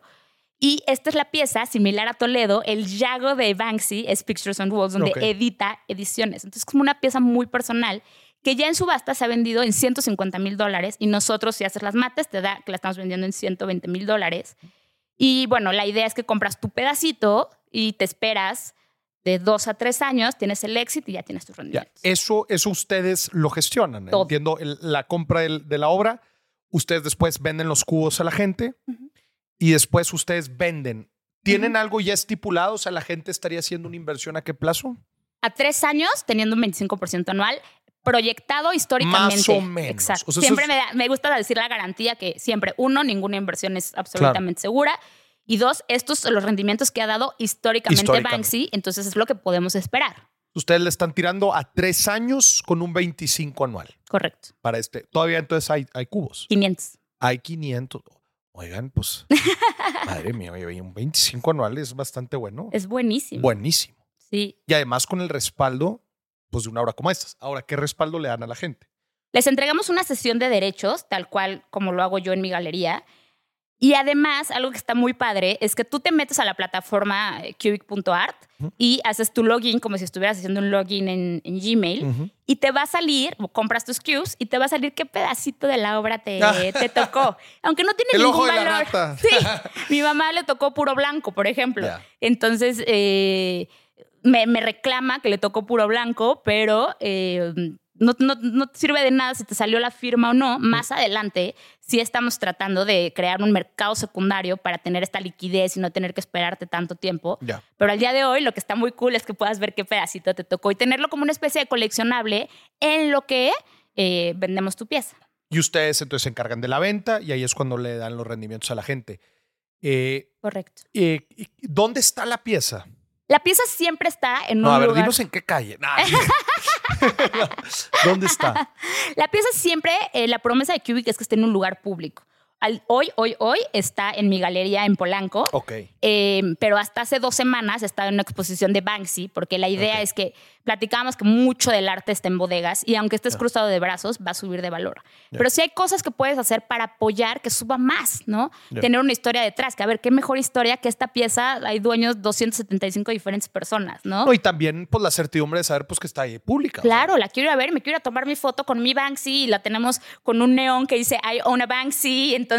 Y esta es la pieza, similar a Toledo, el Yago de Banksy es Pictures on Walls, donde edita ediciones. Entonces, es como una pieza muy personal que ya en subasta se ha vendido en 150 mil dólares y nosotros, si haces las mates, te da que la estamos vendiendo en 120 mil dólares. Y bueno, la idea es que compras tu pedacito y te esperas de dos a tres años, tienes el éxito y ya tienes tus Ya. rendimientos. Eso, eso ustedes lo gestionan. Todo. Entiendo el- la compra del- de la obra. Ustedes después venden los cubos a la gente y después ustedes venden. ¿Tienen algo ya estipulado? O sea, la gente estaría haciendo una inversión a qué plazo? A tres años, teniendo un 25% anual, proyectado históricamente. Más o menos. Exacto. O sea, eso siempre es- me, da- me gusta decir la garantía que siempre, uno, ninguna inversión es absolutamente segura. Y dos, estos son los rendimientos que ha dado históricamente, Históricamente. Banksy, entonces es lo que podemos esperar. Ustedes le están tirando a tres años con un 25 anual Correcto. para este. Todavía entonces hay, hay cubos. 500. Hay 500. Oigan, pues, madre mía, oye, un 25 anual es bastante bueno. Es buenísimo. Buenísimo. Sí. Y además con el respaldo, pues de una obra como estas. Ahora, ¿qué respaldo le dan a la gente? Les entregamos una sesión de derechos, tal cual como lo hago yo en mi galería. Y además, algo que está muy padre es que tú te metes a la plataforma eh, cubic.art y haces tu login como si estuvieras haciendo un login en, en Gmail. Y te va a salir, o compras tus cubes y te va a salir qué pedacito de la obra te, Ah. te tocó. Aunque no tiene El ningún ojo de la valor. rata. Sí, mi mamá le tocó puro blanco, por ejemplo. Entonces, eh, me, me reclama que le tocó puro blanco, pero eh, no, no, no te sirve de nada si te salió la firma o no. Más adelante, sí estamos tratando de crear un mercado secundario para tener esta liquidez y no tener que esperarte tanto tiempo. Pero al día de hoy lo que está muy cool es que puedas ver qué pedacito te tocó y tenerlo como una especie de coleccionable en lo que eh, vendemos tu pieza. Y ustedes entonces se encargan de la venta y ahí es cuando le dan los rendimientos a la gente. Eh, Correcto. eh, ¿Dónde está la pieza? La pieza siempre está en No, un a ver, lugar. dinos en qué calle. Nah. ¿Dónde está? La pieza siempre, eh, la promesa de Cubic es que esté en un lugar público. Al- hoy, hoy, hoy está en mi galería en Polanco. Ok. Eh, pero hasta hace dos semanas estaba en una exposición de Banksy, porque la idea es que platicábamos que mucho del arte está en bodegas y aunque estés cruzado de brazos, va a subir de valor. Pero sí hay cosas que puedes hacer para apoyar que suba más, ¿no? Tener una historia detrás, que a ver, qué mejor historia que esta pieza, hay dueños 275 diferentes personas, ¿no? No, y también, pues, la certidumbre de saber, pues, que está ahí pública. Claro, la quiero ir a ver, me quiero ir a tomar mi foto con mi Banksy y la tenemos con un neón que dice I own a Banksy. Entonces,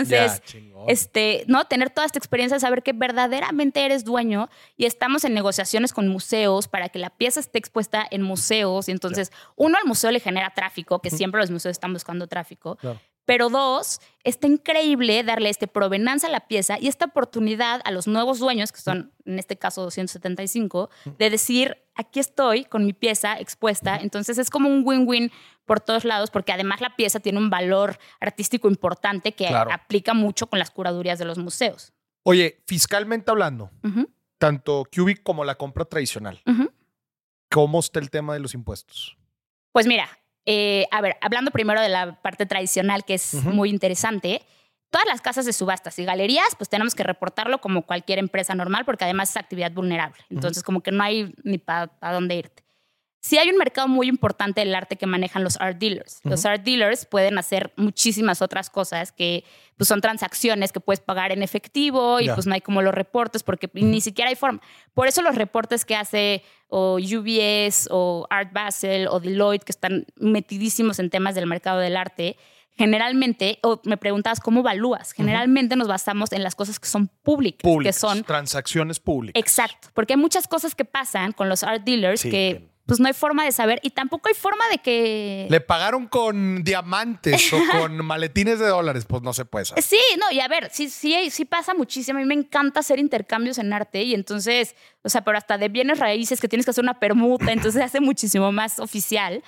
Chingón. este, ¿no? Tener toda esta experiencia saber que verdaderamente eres dueño y estamos en negociaciones con museos para que la pieza esté expuesta en museos. Y entonces, uno, al museo le genera tráfico, que siempre los museos están buscando tráfico. Claro. Pero dos, está increíble darle este provenanza a la pieza y esta oportunidad a los nuevos dueños, que son en este caso 275, de decir, aquí estoy con mi pieza expuesta. Entonces es como un win-win por todos lados, porque además la pieza tiene un valor artístico importante que Claro. aplica mucho con las curadurías de los museos. Oye, fiscalmente hablando, tanto Cubic como la compra tradicional. ¿cómo está el tema de los impuestos? Pues mira, eh, a ver, hablando primero de la parte tradicional, que es muy interesante, todas las casas de subastas y galerías, pues tenemos que reportarlo como cualquier empresa normal, porque además es actividad vulnerable. Entonces, como que no hay ni para dónde irte. Sí hay un mercado muy importante del arte que manejan los art dealers. Los art dealers pueden hacer muchísimas otras cosas que pues, son transacciones que puedes pagar en efectivo y pues no hay como los reportes porque ni siquiera hay forma. Por eso los reportes que hace o UBS o Art Basel o Deloitte que están metidísimos en temas del mercado del arte, generalmente, o me preguntabas cómo evalúas, generalmente nos basamos en las cosas que son públicas, Públicas, que son transacciones públicas. Exacto, porque hay muchas cosas que pasan con los art dealers Sí, que que- pues no hay forma de saber y tampoco hay forma de que... Le pagaron con diamantes o con maletines de dólares, pues no se puede saber. Sí, no, y a ver, sí, sí, sí pasa muchísimo. A mí me encanta hacer intercambios en arte y entonces, o sea, pero hasta de bienes raíces que tienes que hacer una permuta, entonces se hace muchísimo más oficial.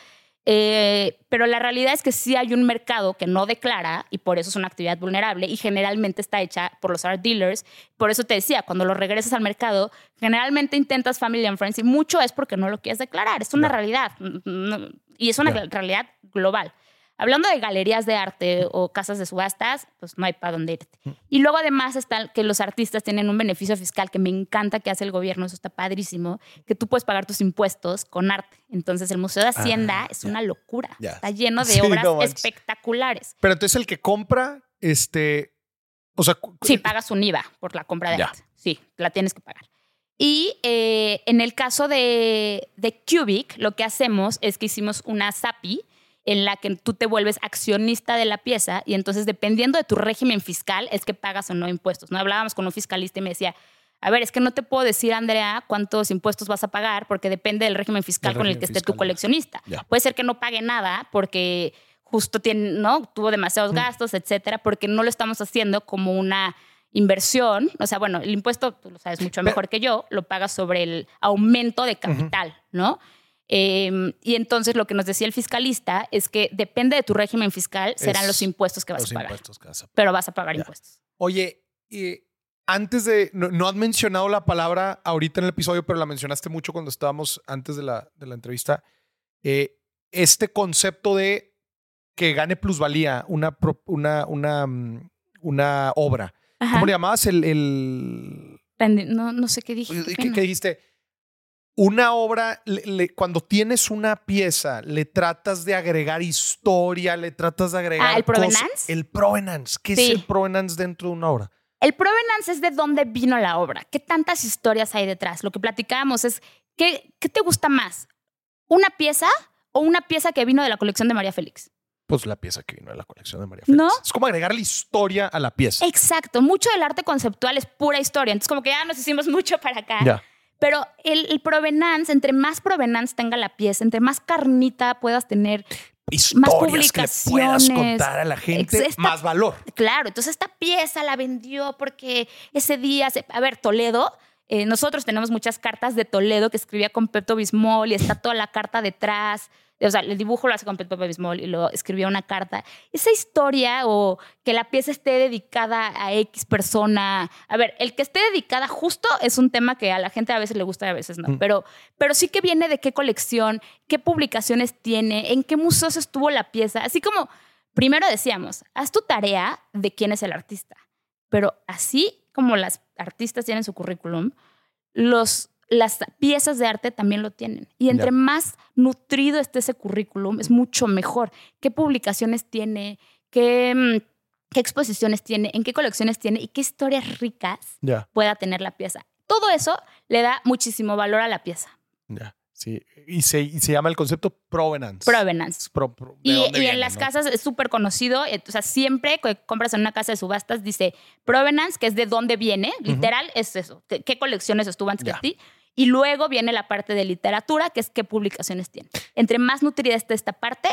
Eh, pero la realidad es que sí hay un mercado que no declara y por eso es una actividad vulnerable y generalmente está hecha por los art dealers. Por eso te decía, cuando lo regresas al mercado, generalmente intentas family and friends y mucho es porque no lo quieres declarar. Es una Ya. realidad No- y es una Ya. realidad global. Hablando de galerías de arte o casas de subastas, pues no hay para dónde irte. Y luego además está que los artistas tienen un beneficio fiscal que me encanta que hace el gobierno, eso está padrísimo, que tú puedes pagar tus impuestos con arte. Entonces el Museo de Hacienda Ah, es ya. una locura. Está lleno de Sí, obras no espectaculares. Pero entonces el que compra, este, o sea, Sí, pagas un IVA por la compra de arte. Sí, la tienes que pagar. Y eh, en el caso de, de Cubic, lo que hacemos es que hicimos una SAPI en la que tú te vuelves accionista de la pieza y entonces dependiendo de tu régimen fiscal es que pagas o no impuestos. No hablábamos con un fiscalista y me decía, a ver, es que no te puedo decir, Andrea, cuántos impuestos vas a pagar porque depende del régimen fiscal con el que esté tu coleccionista. Puede ser que no pague nada porque justo tiene, ¿no? tuvo demasiados gastos, etcétera, porque no lo estamos haciendo como una inversión. O sea, bueno, el impuesto, tú lo sabes mucho mejor que yo, lo pagas sobre el aumento de capital, ¿no? Eh, y entonces lo que nos decía el fiscalista es que depende de tu régimen fiscal, serán Es los impuestos que vas los a pagar. impuestos que vas a Pero vas a pagar Ya. impuestos. Oye, antes de, no, no has mencionado la palabra ahorita en el episodio, pero la mencionaste mucho cuando estábamos antes de la, de la entrevista. Eh, este concepto de que gane plusvalía una, una, una, mm, una obra. Ajá. ¿Cómo le llamabas? El, el- No, no sé qué dije. qué ¿qué, pena. qué dijiste? Una obra, le- le- cuando tienes una pieza, le tratas de agregar historia, le tratas de agregar. Ah, ¿el cosas- provenance? El provenance. ¿Qué Sí. es el provenance dentro de una obra? El provenance es de dónde vino la obra, qué tantas historias hay detrás. Lo que platicábamos es, ¿qué, qué te gusta más? ¿Una pieza o una pieza que vino de la colección de María Félix? Pues la pieza que vino de la colección de María Félix. ¿No? Es como agregarle historia a la pieza. Exacto, mucho del arte conceptual es pura historia. Entonces, como que ya nos hicimos mucho para acá. Ya. Pero el, el provenance, entre más provenance tenga la pieza, entre más carnita puedas tener, Historias que le puedas contar a la gente, Esta- más valor. Claro, entonces esta pieza la vendió porque ese día, se- a ver, Toledo, eh, nosotros tenemos muchas cartas de Toledo que escribía con Pepto Bismol y está toda la carta detrás o sea, el dibujo lo hace con Pepe Bismol y lo escribió una carta. Esa historia o que la pieza esté dedicada a X persona. A ver, el que esté dedicada justo es un tema que a la gente a veces le gusta y a veces no. Mm. Pero, pero sí que viene de qué colección, qué publicaciones tiene, en qué museos estuvo la pieza. Así como, primero decíamos, haz tu tarea de quién es el artista. Pero así como las artistas tienen su currículum, los las piezas de arte también lo tienen. Y entre más nutrido esté ese currículum, es mucho mejor. ¿Qué publicaciones tiene? ¿Qué, mm, qué exposiciones tiene? ¿En qué colecciones tiene? ¿Y qué historias ricas pueda tener la pieza? Todo eso le da muchísimo valor a la pieza. Sí. Y se, y se llama el concepto provenance. Provenance. Pro- pro- ¿de Y, en las no? casas es súper conocido. eh, O sea, siempre que compras en una casa de subastas dice provenance, que es de dónde viene. Literal es eso. ¿Qué, colecciones estuvo antes Ya. que ti? Y luego viene la parte de literatura, que es qué publicaciones tiene. Entre más nutrida esté esta parte,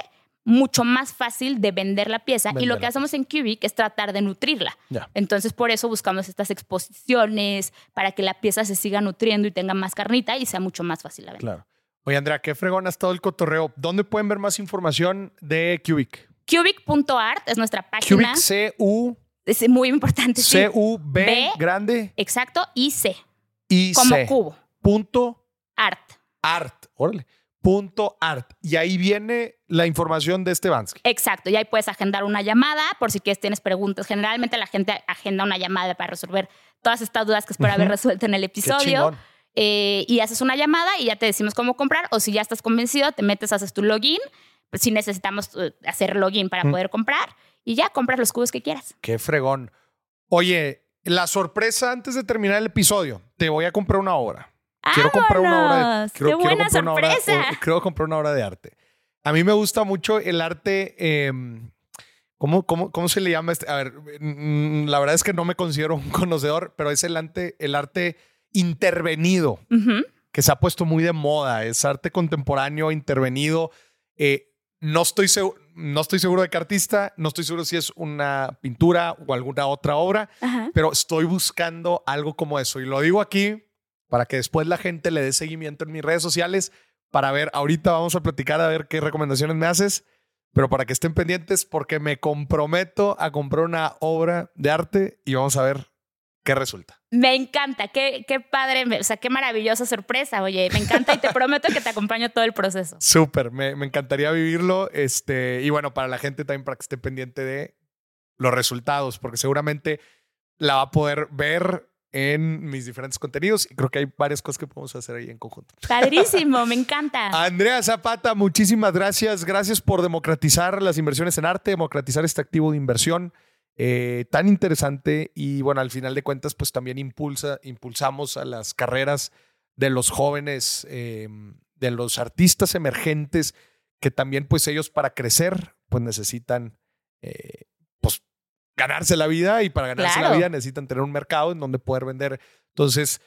mucho más fácil de vender la pieza. y lo que hacemos en Cubic es tratar de nutrirla. Ya. Entonces, por eso buscamos estas exposiciones, para que la pieza se siga nutriendo y tenga más carnita y sea mucho más fácil la venta. Claro. Oye, Andrea, qué fregón ha estado el cotorreo. ¿Dónde pueden ver más información de Cubic? Cubic.art es nuestra página. Cubic C-U... Es muy importante. C-U-B grande Exacto, y C, y como C. cubo, Punto art. art. Órale. Punto art. Y ahí viene la información de este Bansky. Exacto, y ahí puedes agendar una llamada por si quieres tienes preguntas. Generalmente la gente agenda una llamada para resolver todas estas dudas que espero haber resuelto en el episodio. Eh, y haces una llamada y ya te decimos cómo comprar. O si ya estás convencido, te metes, haces tu login. Pues si necesitamos eh, hacer login para Mm. poder comprar. Y ya compras los cubos que quieras. Qué fregón. Oye, la sorpresa antes de terminar el episodio. Te voy a comprar una obra. Quiero comprar una obra de, quiero- ¡Qué quiero buena comprar una obra- sorpresa! o- quiero comprar una obra de arte. A mí me gusta mucho el arte. eh, ¿cómo, cómo, cómo se le llama? Este? A ver, mm, la verdad es que no me considero un conocedor, pero es el arte, el arte intervenido que se ha puesto muy de moda. Es arte contemporáneo intervenido. Eh, no, estoy seguro, no estoy seguro de qué artista, no estoy seguro si es una pintura o alguna otra obra, pero estoy buscando algo como eso. Y lo digo aquí para que después la gente le dé seguimiento en mis redes sociales para ver, ahorita vamos a platicar a ver qué recomendaciones me haces, pero para que estén pendientes porque me comprometo a comprar una obra de arte y vamos a ver qué resulta. Me encanta, qué, qué padre, o sea, qué maravillosa sorpresa, oye, me encanta y te prometo que te acompaño todo el proceso. Súper, me, me encantaría vivirlo. Este, y bueno, para la gente también para que esté pendiente de los resultados, porque seguramente la va a poder ver en mis diferentes contenidos y creo que hay varias cosas que podemos hacer ahí en conjunto. Padrísimo, me encanta. Andrea Zapata, muchísimas gracias. Gracias por democratizar las inversiones en arte, democratizar este activo de inversión eh, tan interesante y bueno, al final de cuentas, pues también impulsa, impulsamos a las carreras de los jóvenes, eh, de los artistas emergentes, que también pues ellos para crecer, pues necesitan eh, pues ganarse la vida y para ganarse la vida necesitan tener un mercado en donde poder vender. Entonces,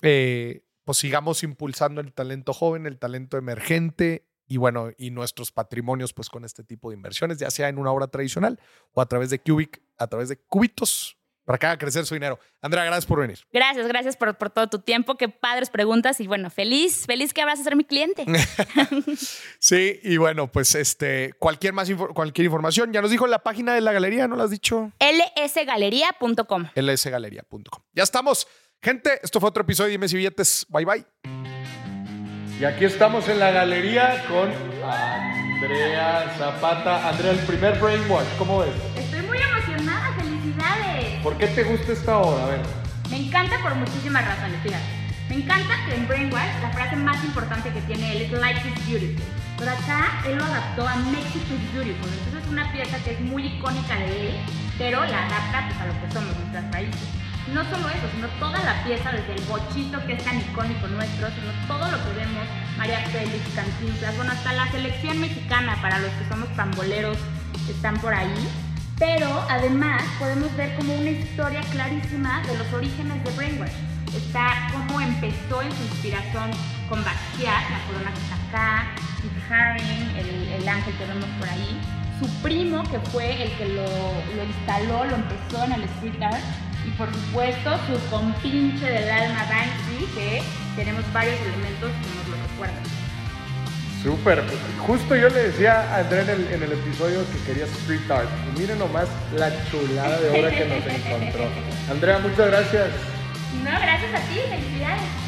pues sigamos impulsando el talento joven, el talento emergente y bueno, y nuestros patrimonios pues con este tipo de inversiones, ya sea en una obra tradicional o a través de Cubic, a través de cubitos, para que haga crecer su dinero. Andrea, gracias por venir. Gracias, gracias por, por todo tu tiempo, qué padres preguntas y bueno, feliz, feliz que vas a ser mi cliente. Sí, y bueno, pues este, cualquier más cualquier información, ya nos dijo en la página de la galería, ¿no lo has dicho? lsgalería.com. lsgalería.com. Ya estamos. Gente, esto fue otro episodio de Dime si billetes. Bye bye. Y aquí estamos en la galería con Andrea Zapata. Andrea, el primer brainwash, ¿cómo ves? Estoy muy emocionada, felicidades. ¿Por qué te gusta esta obra? A ver. Me encanta por muchísimas razones, fíjate. Me encanta que en Brainwash la frase más importante que tiene él es Life is beautiful. Pero acá él lo adaptó a Mexico is beautiful. Entonces es una pieza que es muy icónica de él, pero la adapta pues, a lo que somos, nuestras raíces. No solo eso, sino toda la pieza, desde el bochito que es tan icónico nuestro, sino todo lo que vemos, María Félix, Cantinflas, bueno, hasta la selección mexicana para los que somos pamboleros están por ahí. Pero además podemos ver como una historia clarísima de los orígenes de Brainwash. Está cómo empezó en su inspiración con Basquiat, la corona que está acá, el, el ángel que vemos por ahí. Su primo, que fue el que lo, lo instaló, lo empezó en el street art. Y por supuesto, su compinche del alma Banksy, que tenemos varios elementos que nos lo recuerdan. Súper. Justo yo le decía a Andrea en el, en el episodio que quería street art. Y miren nomás la chulada de obra que nos encontró. Andrea, muchas gracias. No, gracias a ti, felicidades.